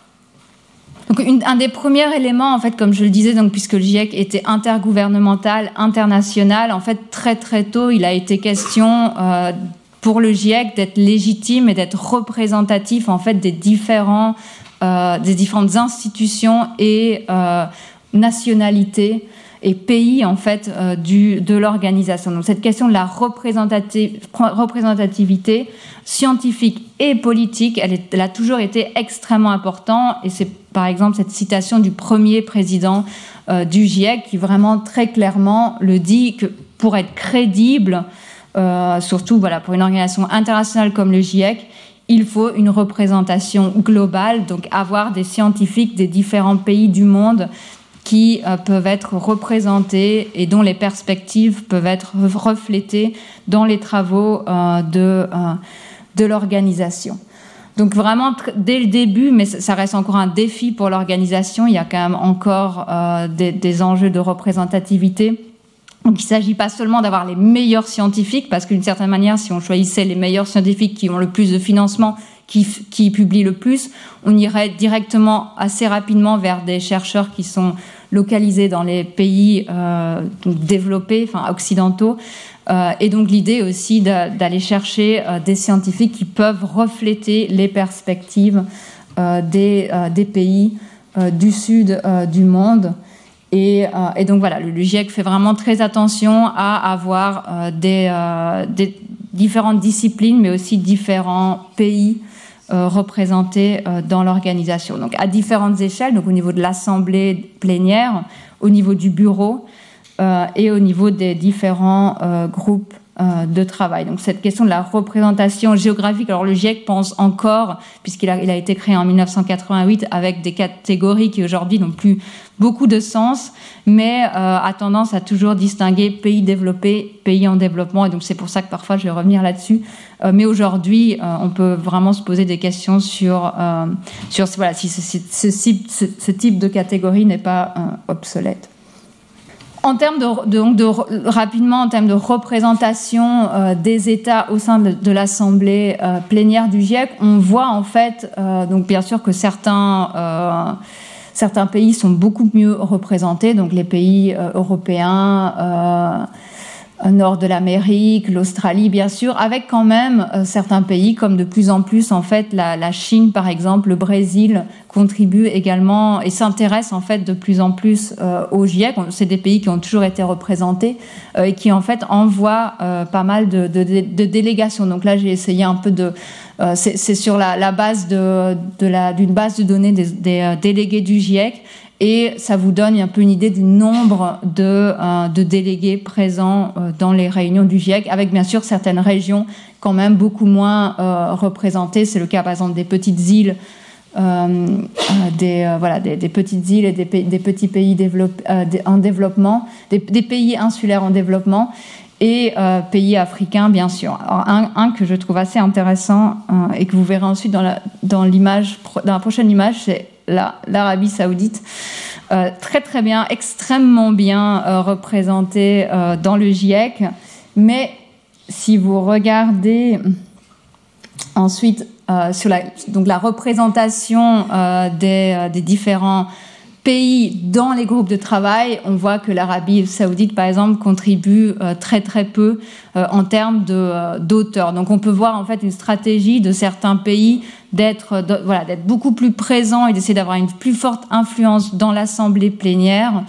[SPEAKER 3] Donc un des premiers éléments, en fait, comme je le disais, donc puisque le GIEC était intergouvernemental, international, en fait très très tôt, il a été question euh, pour le GIEC d'être légitime et d'être représentatif en fait des différents euh, différentes institutions et euh, nationalité et pays en fait euh, de l'organisation. Donc cette question de la représentativité scientifique et politique, elle, a toujours été extrêmement importante et c'est par exemple cette citation du premier président euh, du GIEC qui vraiment très clairement le dit que pour être crédible, euh, surtout voilà, pour une organisation internationale comme le GIEC, il faut une représentation globale, donc avoir des scientifiques des différents pays du monde qui euh, peuvent être représentés et dont les perspectives peuvent être reflétées dans les travaux euh, de, euh, de l'organisation. Donc vraiment, dès le début, mais ça reste encore un défi pour l'organisation, il y a quand même encore des, des, enjeux de représentativité. Donc il ne s'agit pas seulement d'avoir les meilleurs scientifiques, parce qu'une certaine manière, si on choisissait les meilleurs scientifiques qui ont le plus de financement, qui, qui publient le plus, on irait directement assez rapidement vers des chercheurs qui sont localisés dans les pays euh, développés, enfin occidentaux. Euh, et donc l'idée aussi d'aller chercher euh, des scientifiques qui peuvent refléter les perspectives des, pays du sud du monde. Et, donc voilà, le GIEC fait vraiment très attention à avoir des différentes disciplines, mais aussi différents pays euh, représentés euh, dans l'organisation. Donc à différentes échelles, donc au niveau de l'assemblée plénière, au niveau du bureau euh, et au niveau des différents euh, groupes de travail. Donc cette question de la représentation géographique, alors le GIEC pense encore, puisqu'il a, été créé en 1988 avec des catégories qui aujourd'hui n'ont plus beaucoup de sens, mais a tendance à toujours distinguer pays développés, pays en développement, et donc c'est pour ça que parfois je vais revenir là-dessus. Euh, mais aujourd'hui, euh, on peut vraiment se poser des questions sur, euh, sur voilà, si ce, type de catégorie n'est pas obsolète. En termes de, de, de, rapidement en termes de représentation des États au sein de, l'Assemblée plénière du GIEC, on voit en fait, donc bien sûr que certains certains pays sont beaucoup mieux représentés, donc les pays européens nord de l'Amérique, l'Australie bien sûr, avec quand même certains pays comme de plus en plus en fait la, Chine par exemple, le Brésil contribue également et s'intéresse en fait de plus en plus au GIEC. C'est des pays qui ont toujours été représentés et qui en fait envoient pas mal de, délégations. Donc là j'ai essayé un peu de c'est sur la, base de, d'une base de données des délégués du GIEC et ça vous donne un peu une idée du nombre de, euh, délégués présents euh, dans les réunions du GIEC, avec bien sûr certaines régions quand même beaucoup moins euh, représentées. C'est le cas par exemple des petites îles, des, voilà, des, petites îles et des, petits pays en développement, des, pays insulaires en développement et pays africains, bien sûr. Alors, un, que je trouve assez intéressant et que vous verrez ensuite dans l'image, dans la prochaine image, c'est l'Arabie saoudite, euh, très très bien, extrêmement bien euh, représentée euh, dans le GIEC. Mais si vous regardez ensuite sur la, donc la représentation des, des différents pays dans les groupes de travail, on voit que l'Arabie saoudite, par exemple, contribue euh, très très peu euh, en termes euh, d'auteurs. Donc on peut voir en fait une stratégie de certains pays d'être voilà, beaucoup plus présent et d'essayer d'avoir une plus forte influence dans l'assemblée plénière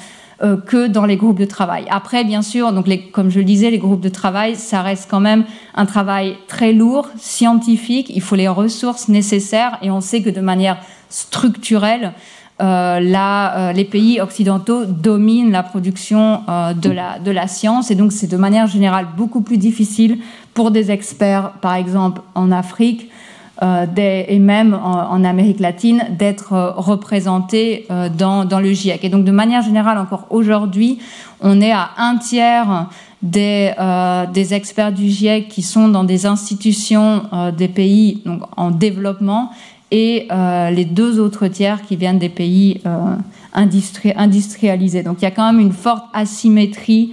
[SPEAKER 3] que dans les groupes de travail. Après, bien sûr, donc comme je le disais, les groupes de travail, ça reste quand même un travail très lourd, scientifique. Il faut les ressources nécessaires et on sait que de manière structurelle, euh, euh, les pays occidentaux dominent la production euh, de, la, de la science et donc c'est de manière générale beaucoup plus difficile pour des experts, par exemple en Afrique et même en, Amérique latine, d'être représentés dans, dans, le GIEC. Et donc de manière générale, encore aujourd'hui, on est à un tiers des, experts du GIEC qui sont dans des institutions des pays donc, en développement et euh, les deux autres tiers qui viennent des pays euh, industrialisés. Donc il y a quand même une forte asymétrie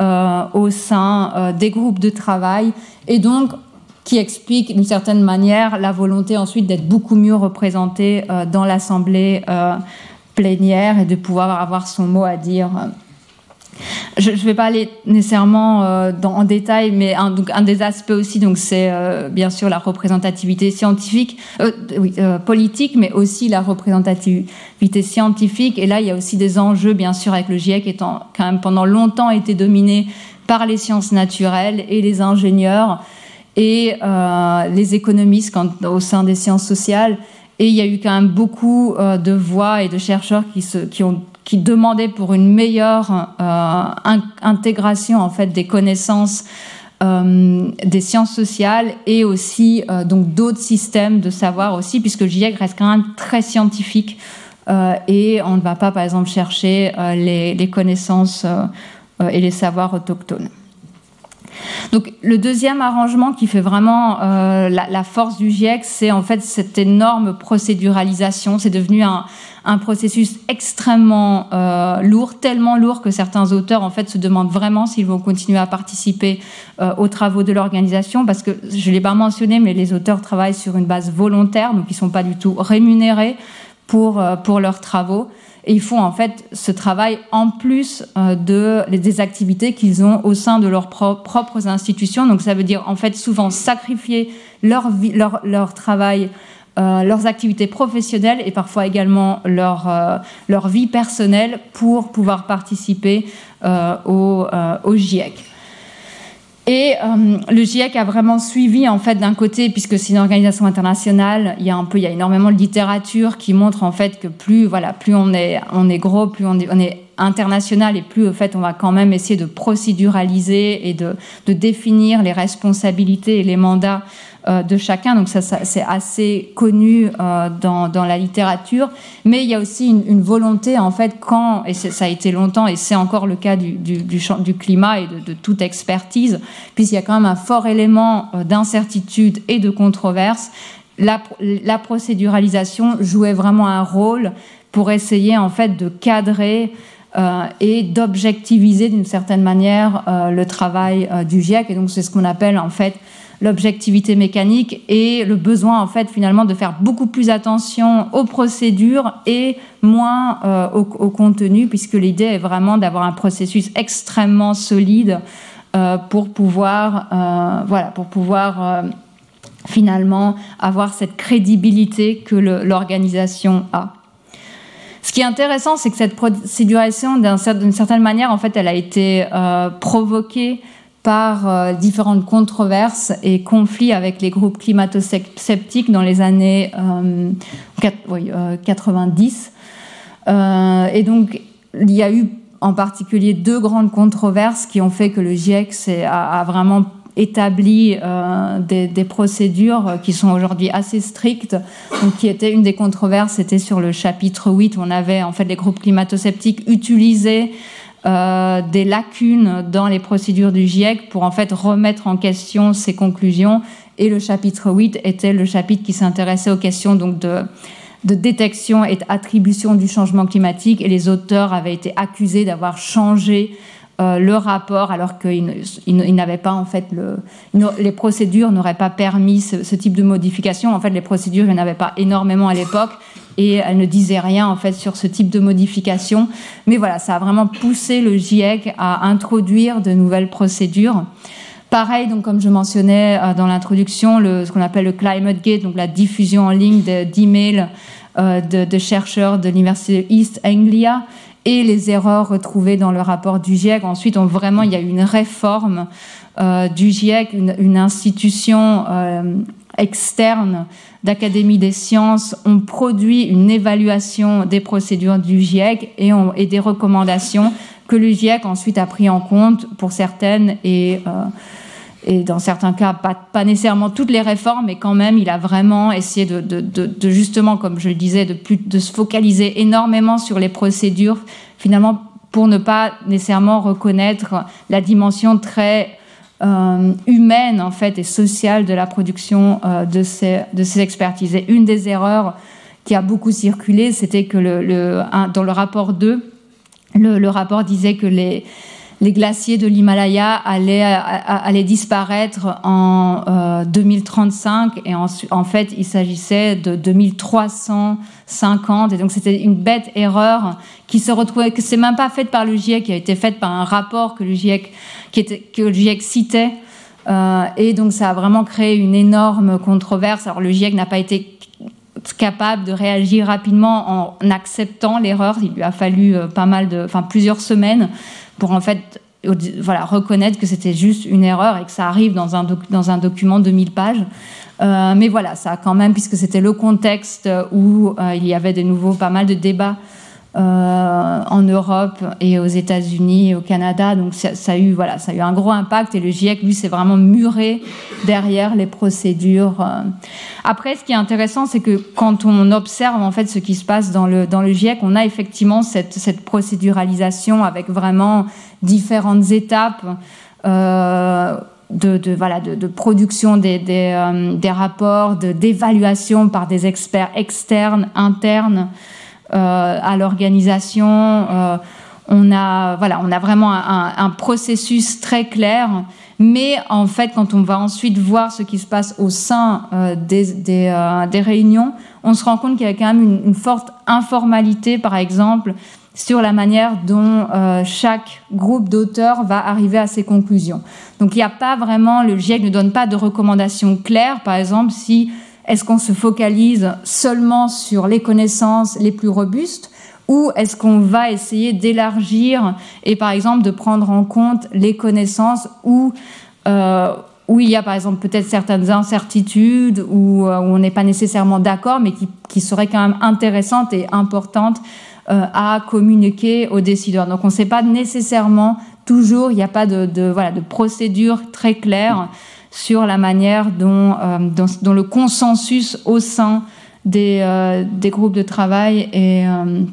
[SPEAKER 3] euh, au sein des groupes de travail et donc qui explique d'une certaine manière la volonté ensuite d'être beaucoup mieux représenté dans l'assemblée plénière et de pouvoir avoir son mot à dire je ne vais pas aller nécessairement euh, en détail, mais un, donc, un des aspects aussi, donc c'est euh, bien sûr la représentativité scientifique, euh, politique, mais aussi la représentativité scientifique. Et là, il y a aussi des enjeux, bien sûr, avec le GIEC étant quand même pendant longtemps été dominé par les sciences naturelles et les ingénieurs et les économistes quand, au sein des sciences sociales. Et il y a eu quand même beaucoup de voix et de chercheurs qui, se, qui ont qui demandait pour une meilleure euh, intégration en fait des connaissances euh, des sciences sociales et aussi euh, donc d'autres systèmes de savoir aussi puisque le GIEC reste quand même très scientifique et on ne va pas par exemple chercher les, les, connaissances et les savoirs autochtones. Donc le deuxième arrangement qui fait vraiment la, la, force du GIEC, c'est en fait cette énorme procéduralisation. C'est devenu un, un processus extrêmement euh, lourd, tellement lourd que certains auteurs en fait se demandent vraiment s'ils vont continuer à participer euh, aux travaux de l'organisation parce que je l'ai pas mentionné mais les auteurs travaillent sur une base volontaire donc ils sont pas du tout rémunérés pour euh, pour leurs travaux et ils font en fait ce travail en plus de des activités qu'ils ont au sein de leurs propres institutions donc ça veut dire en fait souvent sacrifier leur vie, leur, leur travail euh, leurs activités professionnelles et parfois également leur, euh, leur vie personnelle pour pouvoir participer euh, au, au, GIEC. Et le GIEC a vraiment suivi, en fait, d'un côté, puisque c'est une organisation internationale, il y a un peu, il y a énormément de littérature qui montre en fait que plus, voilà, plus on est, on est gros, plus on est, on est international et plus, au fait, on va quand même essayer de procéduraliser et de, de définir les responsabilités et les mandats euh, de chacun. Donc ça, c'est assez connu euh, dans, dans, la littérature. Mais il y a aussi une, volonté, en fait, quand, et ça a été longtemps, et c'est encore le cas du, du, du, climat et de, toute expertise, puisqu'il y a quand même un fort élément euh, d'incertitude et de controverse, la, procéduralisation jouait vraiment un rôle pour essayer, en fait, de cadrer euh, et d'objectiviser d'une certaine manière euh, le travail euh, du GIEC. Et donc c'est ce qu'on appelle en fait l'objectivité mécanique et le besoin en fait finalement de faire beaucoup plus attention aux procédures et moins euh, au, contenu puisque l'idée est vraiment d'avoir un processus extrêmement solide pour pouvoir, voilà, pour pouvoir finalement avoir cette crédibilité que l'organisation a. Ce qui est intéressant, c'est que cette procéduration, d'une certaine manière, en fait, elle a été euh, provoquée par euh, différentes controverses et conflits avec les groupes climato-sceptiques dans les années 90. Euh, et donc, il y a eu en particulier deux grandes controverses qui ont fait que le GIEC a, vraiment établi euh, des, procédures qui sont aujourd'hui assez strictes. Donc, qui était une des controverses, c'était sur le chapitre 8 où on avait en fait les groupes climato-sceptiques utiliser euh, des lacunes dans les procédures du GIEC pour en fait remettre en question ses conclusions. Et le chapitre 8 était le chapitre qui s'intéressait aux questions donc de détection et d'attribution du changement climatique et les auteurs avaient été accusés d'avoir changé euh, le rapport, alors qu'ils n'avaient pas en fait le, les procédures n'auraient pas permis ce, type de modification. En fait, les procédures, il n'y en avait pas énormément à l'époque et elles ne disaient rien en fait sur ce type de modification. Mais voilà, ça a vraiment poussé le GIEC à introduire de nouvelles procédures. Pareil, donc comme je mentionnais euh, dans l'introduction, ce qu'on appelle le Climate Gate, donc la diffusion en ligne d'emails euh, de, de, chercheurs de l'université East Anglia, et les erreurs retrouvées dans le rapport du GIEC. Ensuite, on, vraiment, il y a eu une réforme euh, du GIEC, une, institution externe d'Académie des sciences. On produit une évaluation des procédures du GIEC et, et des recommandations que le GIEC ensuite a pris en compte pour certaines et euh, et dans certains cas, pas, pas, nécessairement toutes les réformes, mais quand même, il a vraiment essayé de, de, de, justement, comme je le disais, de, plus, de se focaliser énormément sur les procédures, finalement, pour ne pas nécessairement reconnaître la dimension très euh, humaine, en fait, et sociale de la production euh, de, ces, de ces expertises. Et une des erreurs qui a beaucoup circulé, c'était que le, dans le rapport 2, le, le rapport disait que les les glaciers de l'Himalaya allaient, disparaître en 2035 euh, et en, fait il s'agissait de 2350 et donc c'était une bête erreur qui se retrouvait que c'est même pas faite par le GIEC qui a été faite par un rapport que le GIEC qui était, que le GIEC citait. Euh, et donc ça a vraiment créé une énorme controverse. Alors le GIEC n'a pas été capable de réagir rapidement en acceptant l'erreur. Il lui a fallu euh, pas mal de, enfin plusieurs semaines pour en fait voilà, reconnaître que c'était juste une erreur et que ça arrive dans un, dans un document de 1000 pages. Euh, mais voilà, ça quand même, puisque c'était le contexte où euh, il y avait de nouveau pas mal de débats euh, en Europe et aux États-Unis et au Canada. Donc ça, a eu voilà, ça a eu un gros impact et le GIEC lui s'est vraiment muré derrière les procédures. Euh. Après, ce qui est intéressant, c'est que quand on observe en fait ce qui se passe dans le dans le GIEC, on a effectivement cette, cette procéduralisation avec vraiment différentes étapes. Euh, de, de, voilà, de, de production des, des, des rapports, d'évaluation par des experts externes, internes, euh, à l'organisation. Euh, on a, voilà, on a vraiment un, processus très clair. Mais en fait, quand on va ensuite voir ce qui se passe au sein euh, des, des, réunions, on se rend compte qu'il y a quand même une, forte informalité, par exemple, sur la manière dont chaque groupe d'auteurs va arriver à ses conclusions. Donc il n'y a pas vraiment, le GIEC ne donne pas de recommandations claires. Par exemple, si est-ce qu'on se focalise seulement sur les connaissances les plus robustes ou est-ce qu'on va essayer d'élargir et par exemple de prendre en compte les connaissances où, euh, où il y a par exemple peut-être certaines incertitudes ou euh, où on n'est pas nécessairement d'accord mais qui, qui, seraient quand même intéressantes et importantes euh, à communiquer aux décideurs. Donc on ne sait pas nécessairement toujours, il n'y a pas de, voilà, de procédure très claire sur la manière dont, euh, le consensus au sein des, euh, groupes de travail est, euh,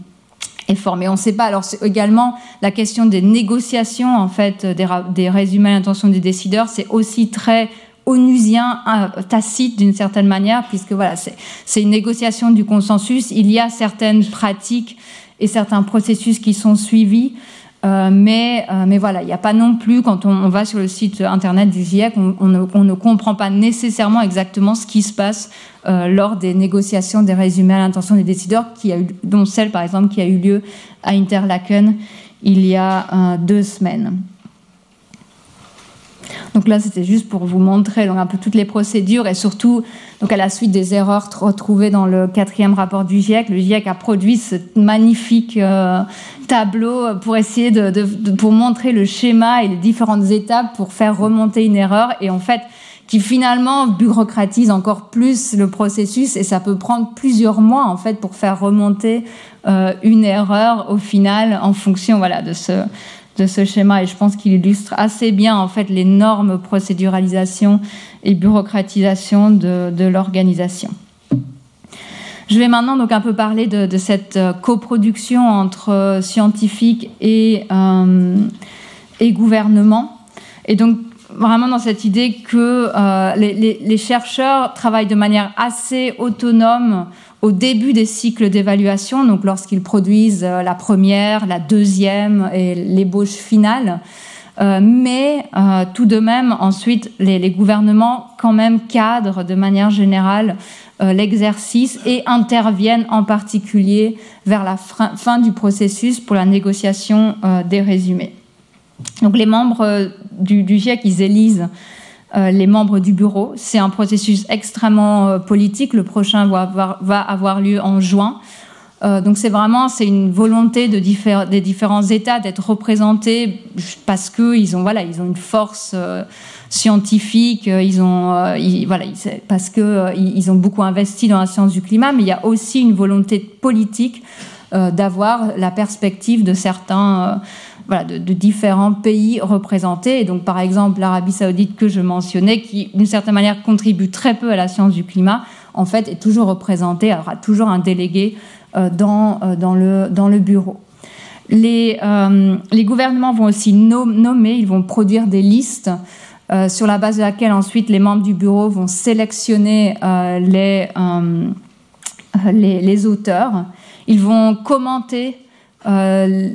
[SPEAKER 3] est formé. On ne sait pas. Alors c'est également la question des négociations en fait des, des résumés à l'intention des décideurs, c'est aussi très onusien, tacite d'une certaine manière, puisque voilà, c'est une négociation du consensus. Il y a certaines pratiques et certains processus qui sont suivis. Euh, mais, euh, mais voilà, il n'y a pas non plus, quand on, va sur le site internet du GIEC, on, ne, comprend pas nécessairement exactement ce qui se passe euh, lors des négociations des résumés à l'intention des décideurs, qui a eu, dont celle par exemple qui a eu lieu à Interlaken il y a deux semaines. Donc là, c'était juste pour vous montrer donc, un peu toutes les procédures et surtout, donc à la suite des erreurs retrouvées dans le quatrième rapport du GIEC, le GIEC a produit ce magnifique euh, tableau pour essayer de, pour montrer le schéma et les différentes étapes pour faire remonter une erreur et en fait qui finalement bureaucratise encore plus le processus et ça peut prendre plusieurs mois en fait pour faire remonter euh, une erreur au final en fonction voilà de ce ce schéma et je pense qu'il illustre assez bien en fait l'énorme procéduralisation et bureaucratisation de, l'organisation. Je vais maintenant donc un peu parler de, cette euh, coproduction entre euh, scientifiques et, euh, et gouvernement. Et donc vraiment dans cette idée que les, les, chercheurs travaillent de manière assez autonome au début des cycles d'évaluation, donc lorsqu'ils produisent euh, la première, la deuxième et l'ébauche finale. Euh, mais euh, tout de même, ensuite, les, gouvernements quand même cadrent de manière générale l'exercice et interviennent en particulier vers la fin du processus pour la négociation des résumés. Donc les membres du, du GIEC, ils élisent euh, les membres du bureau. C'est un processus extrêmement euh, politique. Le prochain va avoir, lieu en juin. Euh, donc c'est vraiment c'est une volonté de des différents États d'être représentés parce que ils ont voilà ils ont une force scientifique, ils ont voilà parce que ils ont beaucoup investi dans la science du climat, mais il y a aussi une volonté politique d'avoir la perspective de certains de, différents pays représentés. Et donc, par exemple, l'Arabie saoudite que je mentionnais, qui d'une certaine manière contribue très peu à la science du climat, en fait, est toujours représentée, aura toujours un délégué euh, dans, euh, dans, le, dans le bureau. Les, euh, les gouvernements vont aussi nommer, ils vont produire des listes sur la base de laquelle ensuite les membres du bureau vont sélectionner les, les, les, auteurs. Ils vont commenter euh,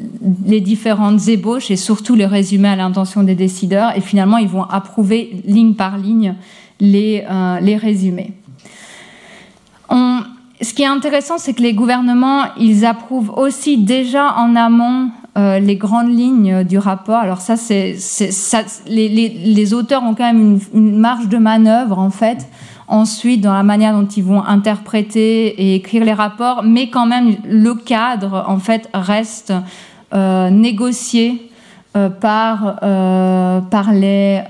[SPEAKER 3] les différentes ébauches et surtout les résumés à l'intention des décideurs. Et finalement, ils vont approuver ligne par ligne les, euh, les résumés. Ce qui est intéressant, c'est que les gouvernements, ils approuvent aussi déjà en amont euh, les grandes lignes du rapport. Alors ça, c'est, les, les, auteurs ont quand même une marge de manœuvre, en fait, ensuite dans la manière dont ils vont interpréter et écrire les rapports, mais quand même le cadre en fait reste euh, négocié euh, par, euh, par les,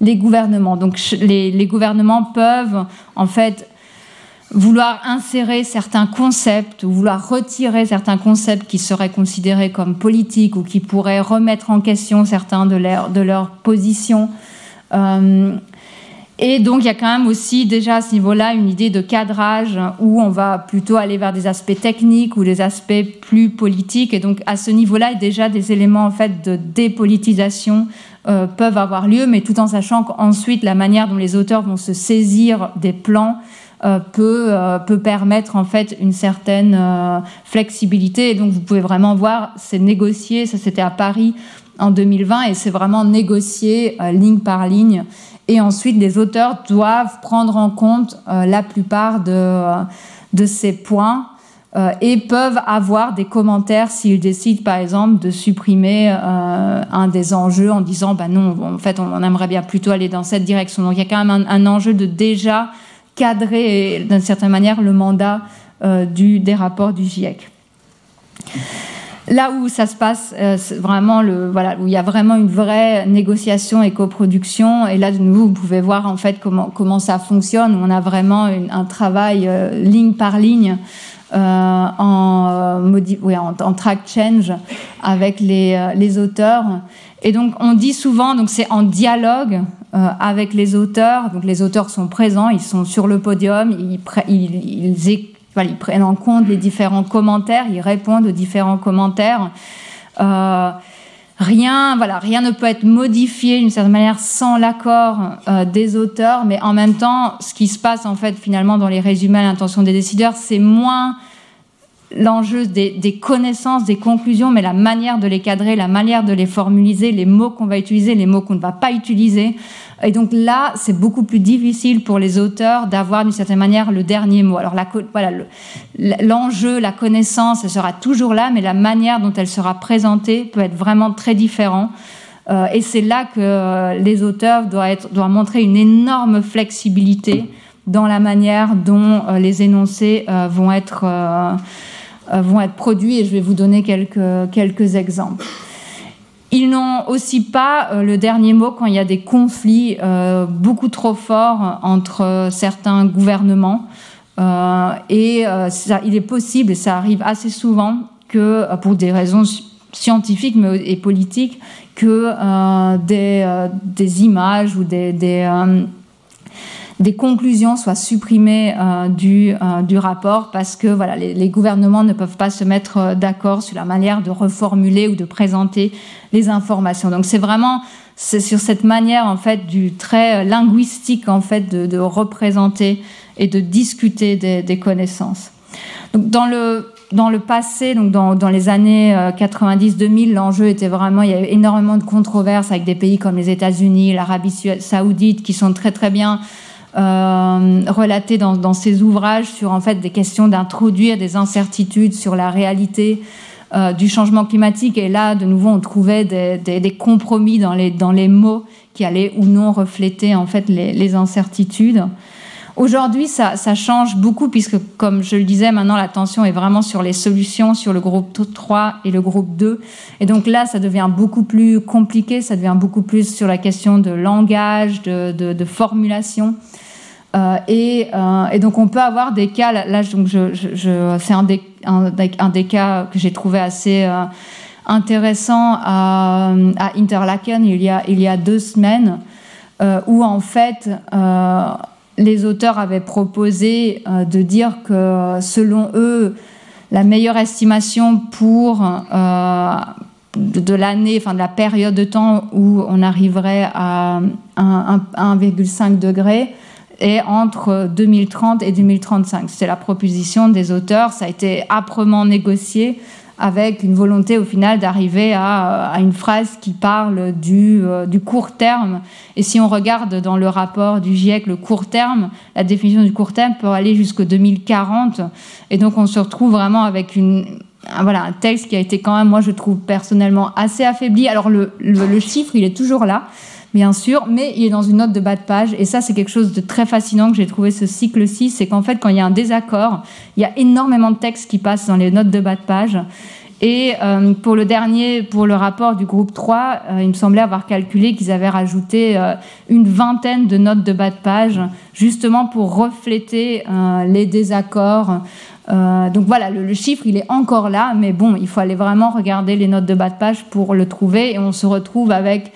[SPEAKER 3] les gouvernements. Donc les, les, gouvernements peuvent en fait vouloir insérer certains concepts ou vouloir retirer certains concepts qui seraient considérés comme politiques ou qui pourraient remettre en question certains de leurs de leurs positions. Et donc, il y a quand même aussi déjà à ce niveau-là une idée de cadrage où on va plutôt aller vers des aspects techniques ou des aspects plus politiques. Et donc, à ce niveau-là, déjà des éléments en fait de dépolitisation euh, peuvent avoir lieu, mais tout en sachant qu'ensuite la manière dont les auteurs vont se saisir des plans euh, peut, euh, peut permettre en fait une certaine flexibilité. Et donc, vous pouvez vraiment voir, c'est négocié. Ça, c'était à Paris en 2020, et c'est vraiment négocié ligne par ligne. Et ensuite, les auteurs doivent prendre en compte euh, la plupart de, euh, ces points euh, et peuvent avoir des commentaires s'ils décident, par exemple, de supprimer un des enjeux en disant, bah non, en fait, on, aimerait bien plutôt aller dans cette direction. Donc, il y a quand même un, enjeu de déjà cadrer, d'une certaine manière, le mandat des rapports du GIEC. Là où ça se passe, euh, vraiment voilà, où il y a vraiment une vraie négociation et coproduction. Et là, vous pouvez voir en fait comment, ça fonctionne. On a vraiment un travail euh, ligne par ligne euh, en, track change avec les, les, auteurs. Et donc, on dit souvent, donc c'est en dialogue avec les auteurs. Donc, les auteurs sont présents, ils sont sur le podium, ils, ils, ils ils prennent en compte les différents commentaires, ils répondent aux différents commentaires. Euh, rien, voilà, rien ne peut être modifié d'une certaine manière sans l'accord euh, des auteurs, mais en même temps, ce qui se passe en fait finalement dans les résumés à l'intention des décideurs, c'est moins l'enjeu des, connaissances, des conclusions, mais la manière de les cadrer, la manière de les formuliser, les mots qu'on va utiliser, les mots qu'on ne va pas utiliser. Et donc là, c'est beaucoup plus difficile pour les auteurs d'avoir d'une certaine manière le dernier mot. Alors la, voilà, l'enjeu, la connaissance, elle sera toujours là, mais la manière dont elle sera présentée peut être vraiment très différente. et c'est là que les auteurs doivent, être, doivent montrer une énorme flexibilité dans la manière dont les énoncés vont être vont être produits et je vais vous donner quelques, quelques exemples. Ils n'ont aussi pas euh, le dernier mot quand il y a des conflits euh, beaucoup trop forts entre certains gouvernements. Euh, et il est possible, et ça arrive assez souvent, que pour des raisons scientifiques mais, et politiques, que des, images ou des des conclusions soient supprimées euh, du, euh, du, rapport parce que voilà, les, gouvernements ne peuvent pas se mettre euh, d'accord sur la manière de reformuler ou de présenter les informations. Donc c'est vraiment c'est sur cette manière en fait du trait linguistique en fait de, représenter et de discuter des, connaissances. Donc dans le dans le passé, donc dans, dans les années 90-2000, l'enjeu était vraiment, il y avait énormément de controverses avec des pays comme les États-Unis, l'Arabie saoudite, qui sont très très bien euh, dans, dans, ses ouvrages sur en fait des questions d'introduire des incertitudes sur la réalité euh, du changement climatique. Et là, de nouveau, on trouvait des, des, compromis dans les, dans les mots qui allaient ou non refléter en fait les, les incertitudes. Aujourd'hui, ça, ça, change beaucoup puisque, comme je le disais, maintenant l'attention est vraiment sur les solutions, sur le groupe 3 et le groupe 2. Et donc là, ça devient beaucoup plus compliqué, ça devient beaucoup plus sur la question de langage, de, de, de formulation. Euh, et, euh, et, donc on peut avoir des cas, là donc c'est un des, cas que j'ai trouvé assez euh, intéressant à, Interlaken il y a, deux semaines, où en fait les auteurs avaient proposé de dire que selon eux, la meilleure estimation pour de l'année, enfin de la période de temps où on arriverait à 1,5 degré, et entre 2030 et 2035. C'est la proposition des auteurs. Ça a été âprement négocié avec une volonté au final d'arriver à, une phrase qui parle du, euh, du, court terme. Et si on regarde dans le rapport du GIEC le court terme, la définition du court terme peut aller jusqu'au 2040. Et donc on se retrouve vraiment avec une, un, voilà, un texte qui a été quand même, moi je trouve personnellement assez affaibli. Alors le, le, le chiffre, il est toujours là bien sûr, mais il est dans une note de bas de page. Et ça, c'est quelque chose de très fascinant que j'ai trouvé ce cycle-ci. C'est qu'en fait, quand il y a un désaccord, il y a énormément de textes qui passent dans les notes de bas de page. Et euh, pour le dernier, pour le rapport du groupe 3, euh, il me semblait avoir calculé qu'ils avaient rajouté euh, une vingtaine de notes de bas de page, justement pour refléter les désaccords. donc voilà, le, le, chiffre, il est encore là, mais bon, il faut aller vraiment regarder les notes de bas de page pour le trouver. Et on se retrouve avec euh,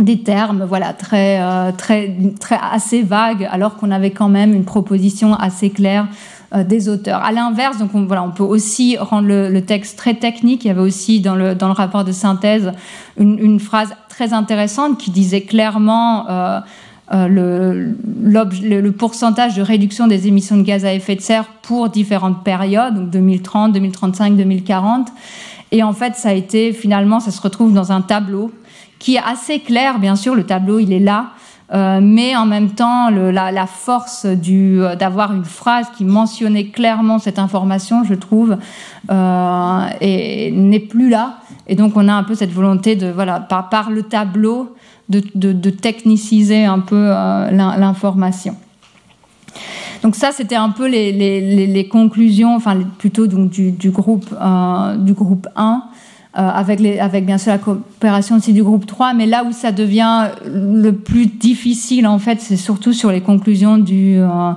[SPEAKER 3] des termes voilà très euh, très très assez vagues alors qu'on avait quand même une proposition assez claire euh, des auteurs. À l'inverse, donc on, voilà, on peut aussi rendre le, texte très technique. Il y avait aussi dans le, dans le rapport de synthèse une, phrase très intéressante qui disait clairement euh, le, le, pourcentage de réduction des émissions de gaz à effet de serre pour différentes périodes, donc 2030, 2035, 2040. Et en fait, ça a été finalement, ça se retrouve dans un tableau qui est assez clair, bien sûr, le tableau, il est là. Euh, mais en même temps, le, la, la, force euh, d'avoir une phrase qui mentionnait clairement cette information, je trouve, euh, n'est plus là. Et donc, on a un peu cette volonté de, voilà, par, par le tableau, de, de, de, techniciser un peu euh, l'information. Donc ça, c'était un peu les, les, les, conclusions, enfin plutôt donc, du, du, groupe, euh, du groupe 1. Euh, avec, bien sûr la coopération aussi du groupe 3, mais là où ça devient le plus difficile, en fait, c'est surtout sur les conclusions du, euh,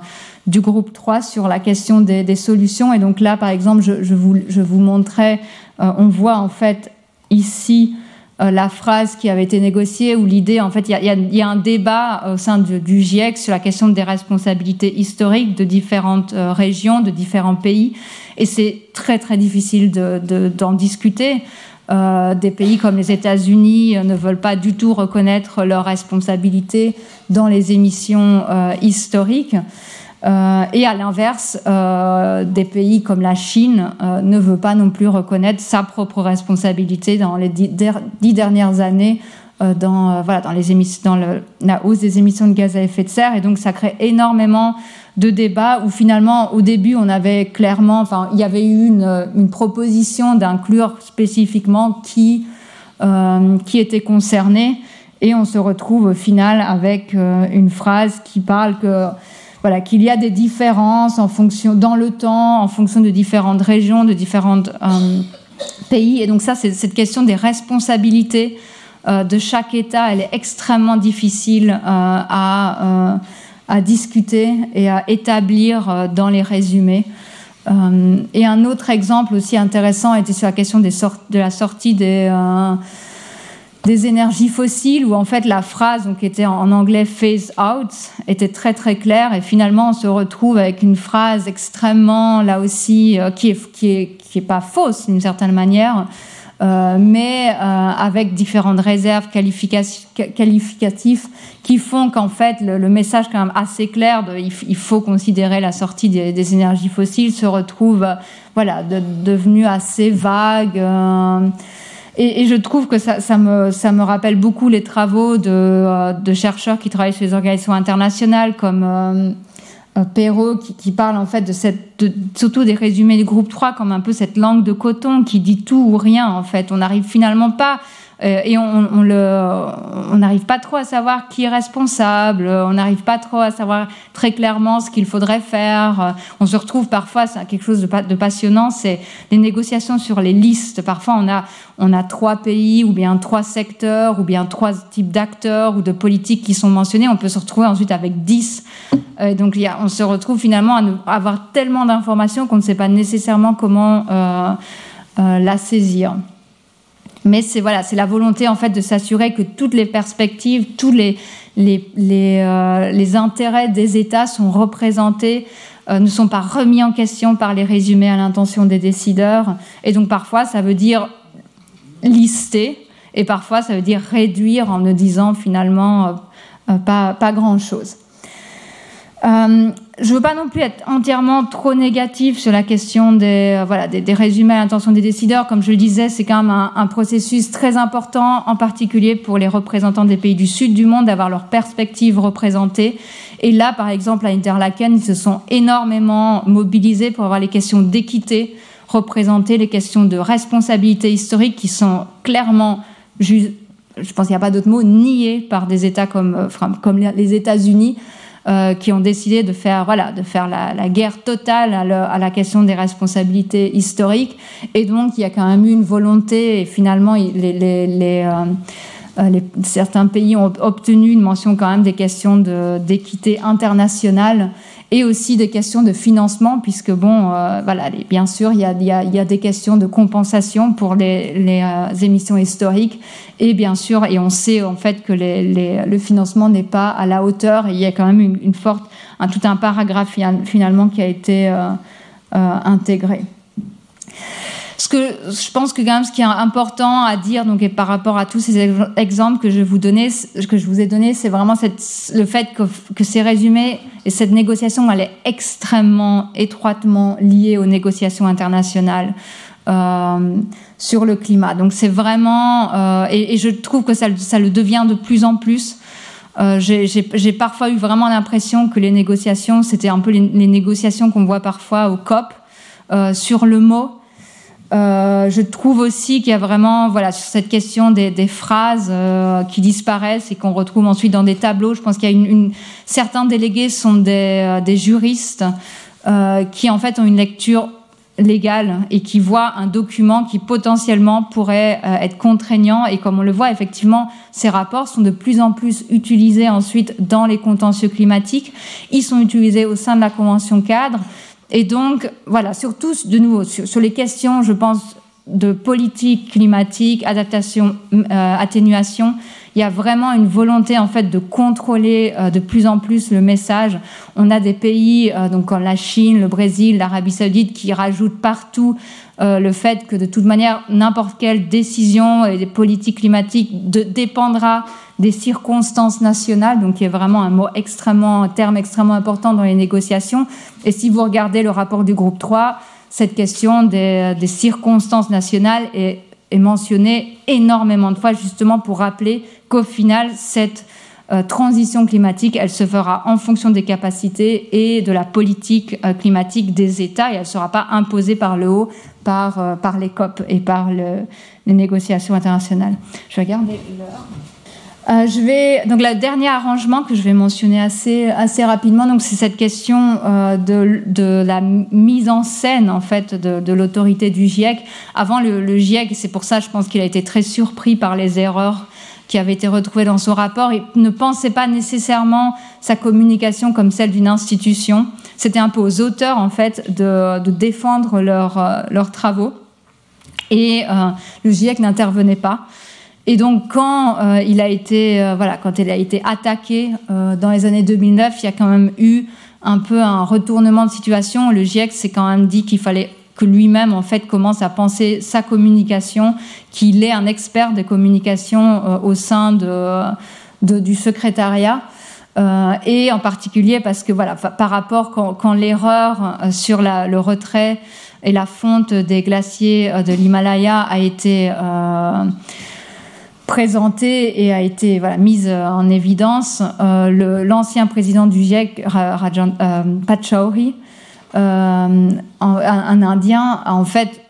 [SPEAKER 3] groupe 3 sur la question des, solutions. Et donc là, par exemple, je, vous, je montrais, euh, on voit en fait ici la phrase qui avait été négociée, ou l'idée, en fait, il y, a, un débat au sein du, du, GIEC sur la question des responsabilités historiques de différentes régions, de différents pays. Et c'est très, très difficile d'en de, d'en discuter. Euh, des pays comme les États-Unis euh, ne veulent pas du tout reconnaître leurs responsabilités dans les émissions euh, historiques. Et à l'inverse, des pays comme la Chine ne veut pas non plus reconnaître sa propre responsabilité dans les dix dernières années dans, voilà, dans, les émissions, dans la hausse des émissions de gaz à effet de serre. Et donc, ça crée énormément de débats où finalement, au début, on avait clairement, enfin, il y avait eu une, une proposition d'inclure spécifiquement qui qui étaient concernés. Et on se retrouve au final avec une phrase qui parle que voilà, qu'il y a des différences en fonction, dans le temps, en fonction de différentes régions, de différents pays. Et donc ça, c'est cette question des responsabilités de chaque État, elle est extrêmement difficile à à discuter et à établir euh, dans les résumés. Euh, et un autre exemple aussi intéressant était sur la question de la sortie des, euh, énergies fossiles, où en fait la phrase, qui était en anglais phase out, était très très claire. Et finalement, on se retrouve avec une phrase extrêmement, là aussi, qui n'est qui est, qui est pas fausse d'une certaine manière, euh, mais euh, avec différentes réserves qualificatives qui font qu'en fait le, message quand même assez clair de il, faut considérer la sortie des, énergies fossiles se retrouve euh, voilà devenu assez vague. Et, je trouve que ça, ça, me, ça, me, rappelle beaucoup les travaux de, de, chercheurs qui travaillent sur les organisations internationales comme Perrault qui, parle en fait de cette, surtout des résumés du groupe 3 comme un peu cette langue de coton qui dit tout ou rien en fait. On n'arrive finalement pas et on, on n'arrive pas trop à savoir qui est responsable, on n'arrive pas trop à savoir très clairement ce qu'il faudrait faire. On se retrouve parfois, c'est quelque chose de, passionnant, c'est des négociations sur les listes. Parfois, on a, trois pays ou bien trois secteurs ou bien trois types d'acteurs ou de politiques qui sont mentionnés. On peut se retrouver ensuite avec dix. Euh, donc, on se retrouve finalement à, avoir tellement d'informations qu'on ne sait pas nécessairement comment euh, la saisir. Mais c'est voilà, c'est la volonté en fait de s'assurer que toutes les perspectives, tous les les, les, euh, les intérêts des États sont représentés, euh, ne sont pas remis en question par les résumés à l'intention des décideurs. Et donc parfois, ça veut dire lister, et parfois, ça veut dire réduire en ne disant finalement euh, pas, pas grand-chose. Euh, je veux pas non plus être entièrement trop négatif sur la question des, euh, voilà, des, résumés à l'intention des décideurs. Comme je le disais, c'est quand même un, processus très important, en particulier pour les représentants des pays du sud du monde, d'avoir leur perspective représentée. Et là, par exemple, à Interlaken, ils se sont énormément mobilisés pour avoir les questions d'équité représentées, les questions de responsabilité historique qui sont clairement, je pense qu'il n'y a pas d'autre mot, niées par des États comme, euh, comme les États-Unis euh, qui ont décidé de faire, voilà, de faire la, guerre totale à, la question des responsabilités historiques. Et donc, il y a quand même eu une volonté, et finalement, les, les, euh, euh, les, certains pays ont obtenu une mention quand même des questions d'équité internationale et aussi des questions de financement, puisque, bon, euh, voilà, bien sûr, il y, a, y a, y, a, des questions de compensation pour les, les euh, émissions historiques, et bien sûr, et on sait en fait que les, le financement n'est pas à la hauteur, il y a quand même une, forte, un, tout un paragraphe finalement qui a été euh, intégré. Ce que je pense que quand même, ce qui est important à dire, donc et par rapport à tous ces exemples que je vous donnais, que je vous ai donnés, c'est vraiment cette, le fait que, que, ces résumés et cette négociation, elle est extrêmement étroitement liée aux négociations internationales. Euh, sur le climat. Donc c'est vraiment, euh, et, et, je trouve que ça, ça, le devient de plus en plus. Euh, J'ai parfois eu vraiment l'impression que les négociations, c'était un peu les, les négociations qu'on voit parfois au COP euh, sur le mot. Euh, je trouve aussi qu'il y a vraiment, voilà, sur cette question des, phrases euh, qui disparaissent et qu'on retrouve ensuite dans des tableaux. Je pense qu'il y a une, certains délégués sont des, euh, juristes qui en fait ont une lecture légale et qui voient un document qui potentiellement pourrait être contraignant. Et comme on le voit, effectivement, ces rapports sont de plus en plus utilisés ensuite dans les contentieux climatiques. Ils sont utilisés au sein de la Convention cadre. Et donc, voilà, surtout de nouveau sur, les questions, je pense, de politique climatique, adaptation, euh, atténuation, il y a vraiment une volonté en fait de contrôler euh, de plus en plus le message. On a des pays euh, donc comme la Chine, le Brésil, l'Arabie Saoudite qui rajoutent partout le fait que de toute manière n'importe quelle décision et des politiques climatiques dépendra des circonstances nationales, donc qui est vraiment un mot extrêmement, un terme extrêmement important dans les négociations. Et si vous regardez le rapport du groupe 3, cette question des, circonstances nationales est, mentionnée énormément de fois, justement pour rappeler qu'au final, cette transition climatique, elle se fera en fonction des capacités et de la politique climatique des États et elle ne sera pas imposée par le haut, par, par les COP et par le, les négociations internationales. Je vais regarder l'heure. Euh, je vais donc le dernier arrangement que je vais mentionner assez assez rapidement. Donc c'est cette question euh, de, de, la mise en scène en fait de, de l'autorité du GIEC. Avant le, le GIEC, c'est pour ça je pense qu'il a été très surpris par les erreurs qui avaient été retrouvées dans son rapport. Il ne pensait pas nécessairement sa communication comme celle d'une institution. C'était un peu aux auteurs en fait de, de défendre leurs euh, leurs travaux et euh, le GIEC n'intervenait pas. Et donc, quand euh, il a été, euh, voilà, quand il a été attaqué euh, dans les années 2009, il y a quand même eu un peu un retournement de situation. Le GIEC s'est quand même dit qu'il fallait que lui-même, en fait, commence à penser sa communication, qu'il est un expert des communications au sein de, de, du secrétariat. et en particulier parce que, voilà, par rapport quand, quand l'erreur sur la, le retrait et la fonte des glaciers de l'Himalaya a été présentée et a été voilà, mise en évidence, euh, l'ancien président du GIEC, Rajan, euh, Pachauri, euh, un, Indien, a en fait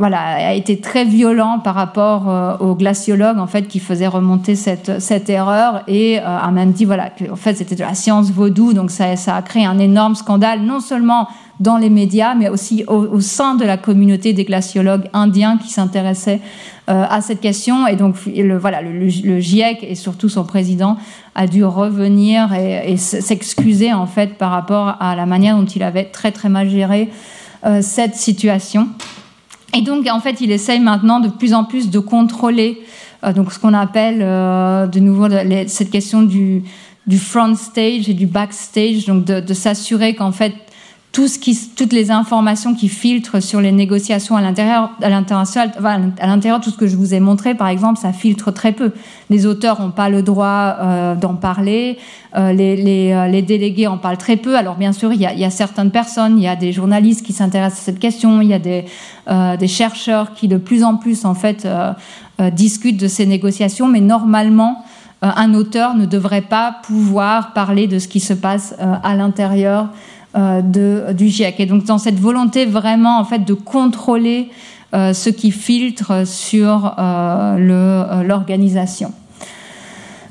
[SPEAKER 3] voilà, a été très violent par rapport euh, aux glaciologues en fait qui faisaient remonter cette, erreur et euh, a même dit voilà que en fait c'était de la science vaudou donc ça, a créé un énorme scandale non seulement dans les médias mais aussi au, au sein de la communauté des glaciologues indiens qui s'intéressaient euh, à cette question et donc le, voilà le, GIEC et surtout son président a dû revenir et, s'excuser en fait par rapport à la manière dont il avait très très mal géré euh, cette situation. Et donc, en fait, il essaye maintenant de plus en plus de contrôler euh, donc ce qu'on appelle euh, de nouveau cette question du, du front stage et du backstage, donc de s'assurer qu'en fait tout ce qui, toutes les informations qui filtrent sur les négociations à l'intérieur, à l'international, à l'intérieur, tout ce que je vous ai montré, par exemple, ça filtre très peu. Les auteurs n'ont pas le droit euh, d'en parler, euh, les, les, euh, les, délégués en parlent très peu. Alors bien sûr, il y a, y a certaines personnes, il y a des journalistes qui s'intéressent à cette question, il y a des, euh, des chercheurs qui de plus en plus en fait euh, euh, discutent de ces négociations, mais normalement, un auteur ne devrait pas pouvoir parler de ce qui se passe à l'intérieur de, du GIEC. Et donc dans cette volonté vraiment en fait de contrôler euh, ce qui filtre sur euh, l'organisation.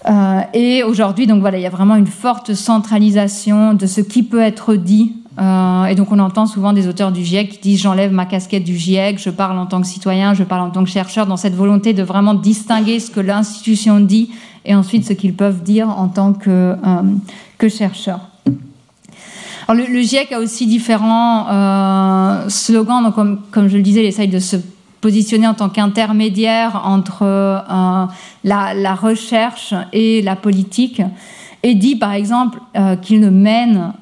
[SPEAKER 3] Euh, et aujourd'hui, donc voilà, il y a vraiment une forte centralisation de ce qui peut être dit. Euh, et donc on entend souvent des auteurs du GIEC qui disent j'enlève ma casquette du GIEC, je parle en tant que citoyen, je parle en tant que chercheur, dans cette volonté de vraiment distinguer ce que l'institution dit et ensuite ce qu'ils peuvent dire en tant que, euh, que chercheur. Le, GIEC a aussi différents euh, slogans. Donc, comme, je le disais, il essaye de se positionner en tant qu'intermédiaire entre euh, la, recherche et la politique. Et dit, par exemple, euh, qu'il ne mène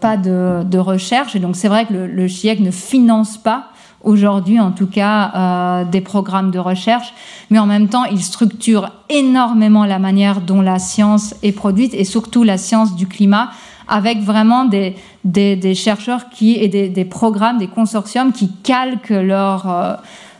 [SPEAKER 3] pas de, recherche. Et donc, c'est vrai que le, GIEC ne finance pas aujourd'hui en tout cas des programmes de recherche, mais en même temps il structure énormément la manière dont la science est produite et surtout la science du climat avec vraiment des, chercheurs qui, et des, programmes, des consortiums qui calquent leur, euh,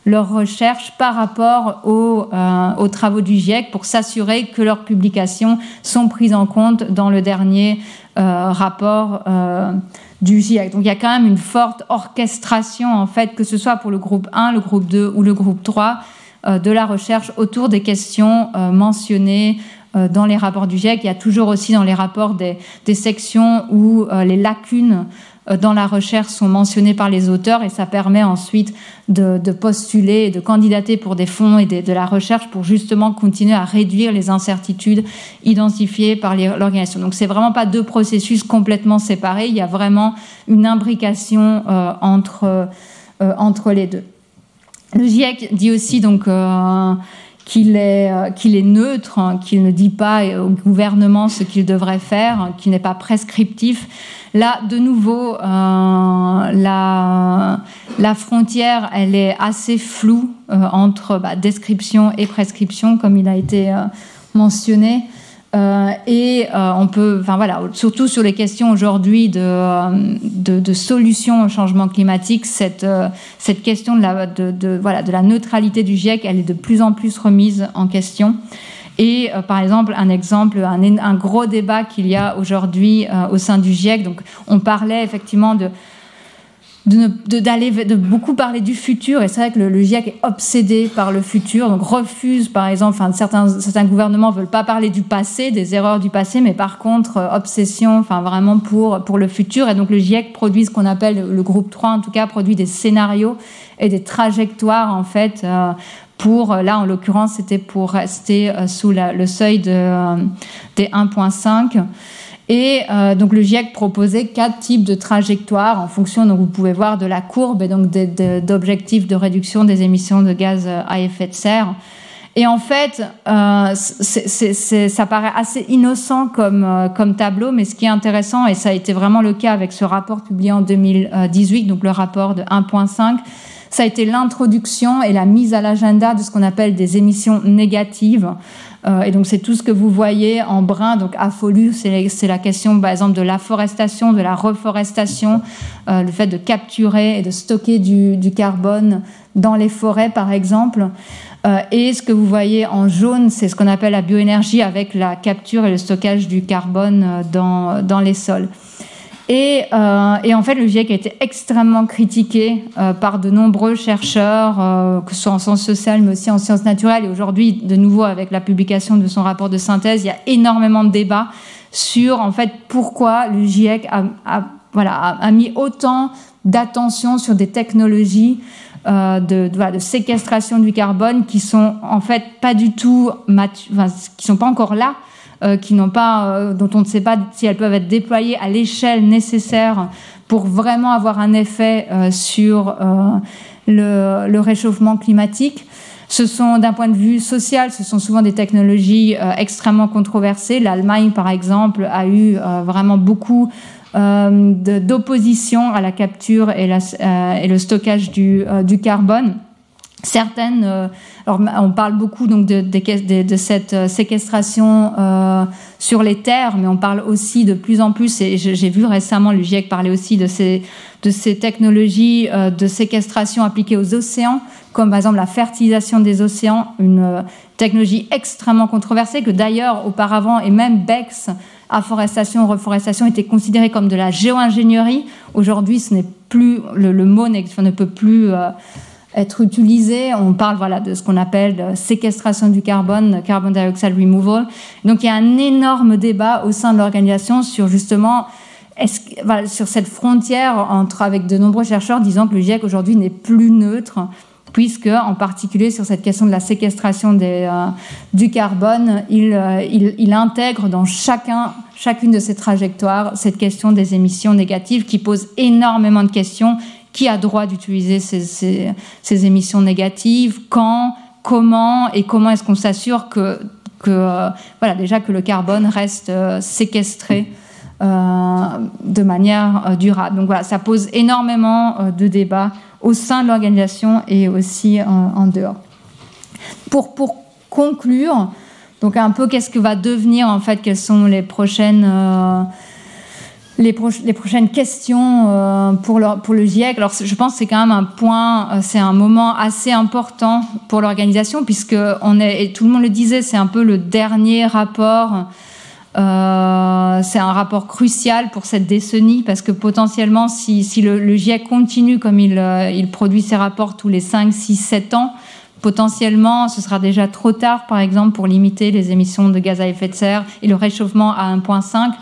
[SPEAKER 3] leurs recherches par rapport aux, euh, aux travaux du GIEC pour s'assurer que leurs publications sont prises en compte dans le dernier euh, rapport euh, du GIEC. Donc il y a quand même une forte orchestration, en fait, que ce soit pour le groupe 1, le groupe 2 ou le groupe 3, euh, de la recherche autour des questions mentionnées dans les rapports du GIEC. Il y a toujours aussi dans les rapports des, sections où euh, les lacunes euh, dans la recherche sont mentionnées par les auteurs et ça permet ensuite de, postuler et de candidater pour des fonds et de, la recherche pour justement continuer à réduire les incertitudes identifiées par l'organisation. Donc c'est vraiment pas deux processus complètement séparés, il y a vraiment une imbrication euh, entre, euh, entre les deux. Le GIEC dit aussi donc euh, qu'il est, euh, est neutre, hein, qu'il ne dit pas au gouvernement ce qu'il devrait faire, hein, qu'il n'est pas prescriptif. Là, de nouveau, euh, la, la frontière, elle est assez floue euh, entre bah, description et prescription, comme il a été mentionné. Euh, et euh, on peut, enfin voilà, surtout sur les questions aujourd'hui de, euh, de, de, solutions au changement climatique, cette, euh, cette question de la, de, de, voilà, de la neutralité du GIEC, elle est de plus en plus remise en question. Et par exemple, un exemple, un, un gros débat qu'il y a aujourd'hui au sein du GIEC. Donc, on parlait effectivement de de, d'aller de, beaucoup parler du futur. Et c'est vrai que le, GIEC est obsédé par le futur donc refuse par exemple enfin certains certains gouvernements veulent pas parler du passé des erreurs du passé mais par contre euh, obsession enfin vraiment pour pour le futur. Et donc le GIEC produit ce qu'on appelle le groupe 3 en tout cas produit des scénarios et des trajectoires en fait euh, pour là en l'occurrence c'était pour rester euh, sous le seuil de des 1.5 et euh, donc le GIEC proposait quatre types de trajectoires en fonction, donc vous pouvez voir, de la courbe et donc d'objectifs de, réduction des émissions de gaz à effet de serre. Et en fait, euh, ça paraît assez innocent comme, euh, comme tableau, mais ce qui est intéressant, et ça a été vraiment le cas avec ce rapport publié en 2018, donc le rapport de 1.5, ça a été l'introduction et la mise à l'agenda de ce qu'on appelle des émissions négatives. Euh, et donc c'est tout ce que vous voyez en brun, donc affolu, c'est la question par exemple de l'afforestation, de la reforestation, euh, le fait de capturer et de stocker du, du carbone dans les forêts par exemple. Euh, et ce que vous voyez en jaune, c'est ce qu'on appelle la bioénergie avec la capture et le stockage du carbone euh, dans, dans les sols. Et, euh, et, en fait, le GIEC a été extrêmement critiqué euh, par de nombreux chercheurs, euh, que ce soit en sciences sociales, mais aussi en sciences naturelles. Et aujourd'hui, de nouveau, avec la publication de son rapport de synthèse, il y a énormément de débats sur en fait pourquoi le GIEC a, voilà, a, mis autant d'attention sur des technologies de, séquestration du carbone qui sont en fait pas du tout, enfin, qui sont pas encore là euh, qui n'ont pas, euh, dont on ne sait pas si elles peuvent être déployées à l'échelle nécessaire pour vraiment avoir un effet euh, sur le, le, réchauffement climatique. Ce sont, d'un point de vue social, ce sont souvent des technologies extrêmement controversées. L'Allemagne, par exemple, a eu vraiment beaucoup d'opposition à la capture et, la, et le stockage du, du carbone. Certaines, euh, alors on parle beaucoup donc de, de, de cette euh, séquestration euh, sur les terres, mais on parle aussi de plus en plus, et j'ai vu récemment le GIEC parler aussi de ces, de ces technologies euh, de séquestration appliquées aux océans, comme par exemple la fertilisation des océans, une technologie extrêmement controversée que d'ailleurs auparavant, et même BEX, afforestation, reforestation, était considérée comme de la géo-ingénierie. Aujourd'hui, ce n'est plus, le, le mot ne peut plus être utilisé. On parle voilà, de ce qu'on appelle séquestration du carbone, carbon dioxide removal. Donc il y a un énorme débat au sein de l'organisation sur justement sur cette frontière entre avec de nombreux chercheurs disant que le GIEC aujourd'hui n'est plus neutre puisque en particulier sur cette question de la séquestration euh, du carbone, il, euh, il, il, intègre dans chacun, chacune de ces trajectoires cette question des émissions négatives qui pose énormément de questions qui a droit d'utiliser ces, émissions négatives, quand, comment? Et comment est-ce qu'on s'assure que, que euh, voilà, déjà que le carbone reste euh, séquestré euh, de manière durable? Donc voilà, ça pose énormément de débats au sein de l'organisation et aussi en dehors. Pour, pour conclure, donc un peu qu'est-ce que va devenir en fait, quelles sont les prochaines les, prochaines questions euh, pour, le, GIEC. Alors, je pense que c'est quand même un point, euh, c'est un moment assez important pour l'organisation, puisque on est, et tout le monde le disait, c'est un peu le dernier rapport. Euh, c'est un rapport crucial pour cette décennie parce que potentiellement, si, le, GIEC continue comme il produit ses rapports tous les 5, 6, 7 ans, potentiellement, ce sera déjà trop tard, par exemple, pour limiter les émissions de gaz à effet de serre et le réchauffement à 1,5.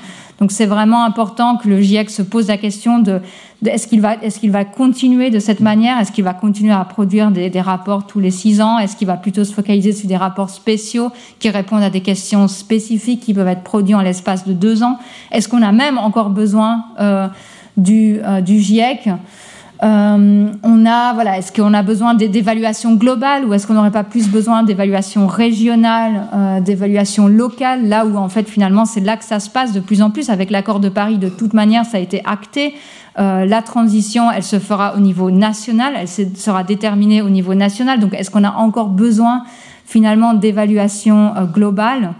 [SPEAKER 3] Donc c'est vraiment important que le GIEC se pose la question de, est-ce qu'il va, est qu'il va continuer de cette manière? Est-ce qu'il va continuer à produire des, rapports tous les six ans? Est-ce qu'il va plutôt se focaliser sur des rapports spéciaux qui répondent à des questions spécifiques qui peuvent être produits en l'espace de deux ans? Est-ce qu'on a même encore besoin euh, du, euh, du GIEC euh, on a, voilà, est-ce qu'on a besoin d'évaluation globale ou est-ce qu'on n'aurait pas plus besoin d'évaluation régionale, euh, d'évaluation locale, là où en fait finalement c'est là que ça se passe de plus en plus avec l'accord de Paris. De toute manière, ça a été acté. Euh, la transition, elle se fera au niveau national, elle sera déterminée au niveau national. Donc, est-ce qu'on a encore besoin finalement d'évaluation euh, globale?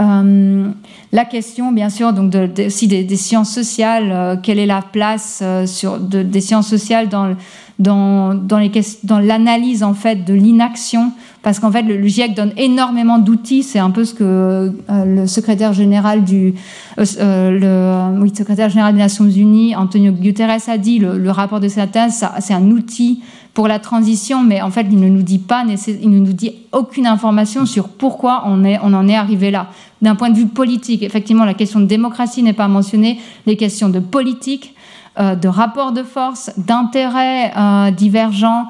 [SPEAKER 3] Euh, la question, bien sûr, donc aussi des, sciences sociales, euh, quelle est la place euh, des sciences sociales dans, dans, dans, l'analyse en fait de l'inaction, parce qu'en fait le, GIEC donne énormément d'outils. C'est un peu ce que euh, le secrétaire général du euh, euh, le, oui, secrétaire général des Nations Unies, Antonio Guterres, a dit. Le, rapport de synthèse, c'est un outil pour la transition, mais en fait, il ne nous dit pas, il ne nous dit aucune information sur pourquoi on, est, on en est arrivé là. D'un point de vue politique, effectivement, la question de démocratie n'est pas mentionnée, les questions de politique, de rapport de force, d'intérêts euh, divergents,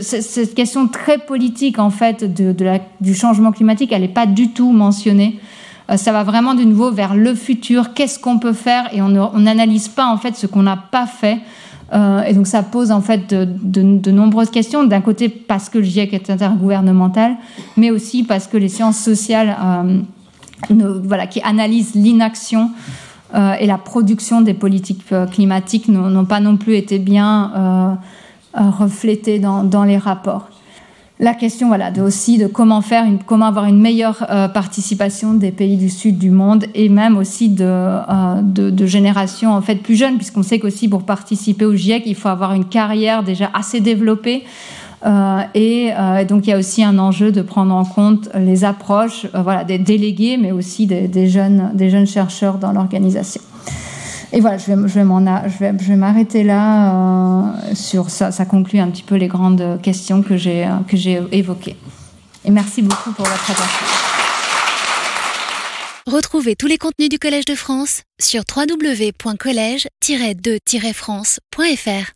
[SPEAKER 3] cette question très politique en fait de, du changement climatique, elle n'est pas du tout mentionnée. Euh, ça va vraiment de nouveau vers le futur, qu'est-ce qu'on peut faire, et on n'analyse pas en fait ce qu'on n'a pas fait. Euh, et donc ça pose en fait de, de nombreuses questions. D'un côté parce que le GIEC est intergouvernemental, mais aussi parce que les sciences sociales, voilà, qui analysent l'inaction euh, et la production des politiques euh, climatiques n'ont pas non plus été bien euh, reflétées dans, les rapports la question voilà, aussi de comment faire, comment avoir une meilleure participation des pays du sud du monde et même aussi de, de, générations en fait plus jeunes, puisqu'on sait qu'aussi pour participer au GIEC, il faut avoir une carrière déjà assez développée. Euh, et euh, donc il y a aussi un enjeu de prendre en compte les approches euh, voilà, des délégués, mais aussi des, jeunes, des jeunes chercheurs dans l'organisation. Et voilà, je vais, m'arrêter là sur ça. Conclut un petit peu les grandes questions que j'ai, que j'ai évoquées. Et merci beaucoup pour votre attention.
[SPEAKER 1] Retrouvez tous les contenus du Collège de France sur www.colège-2-france.fr.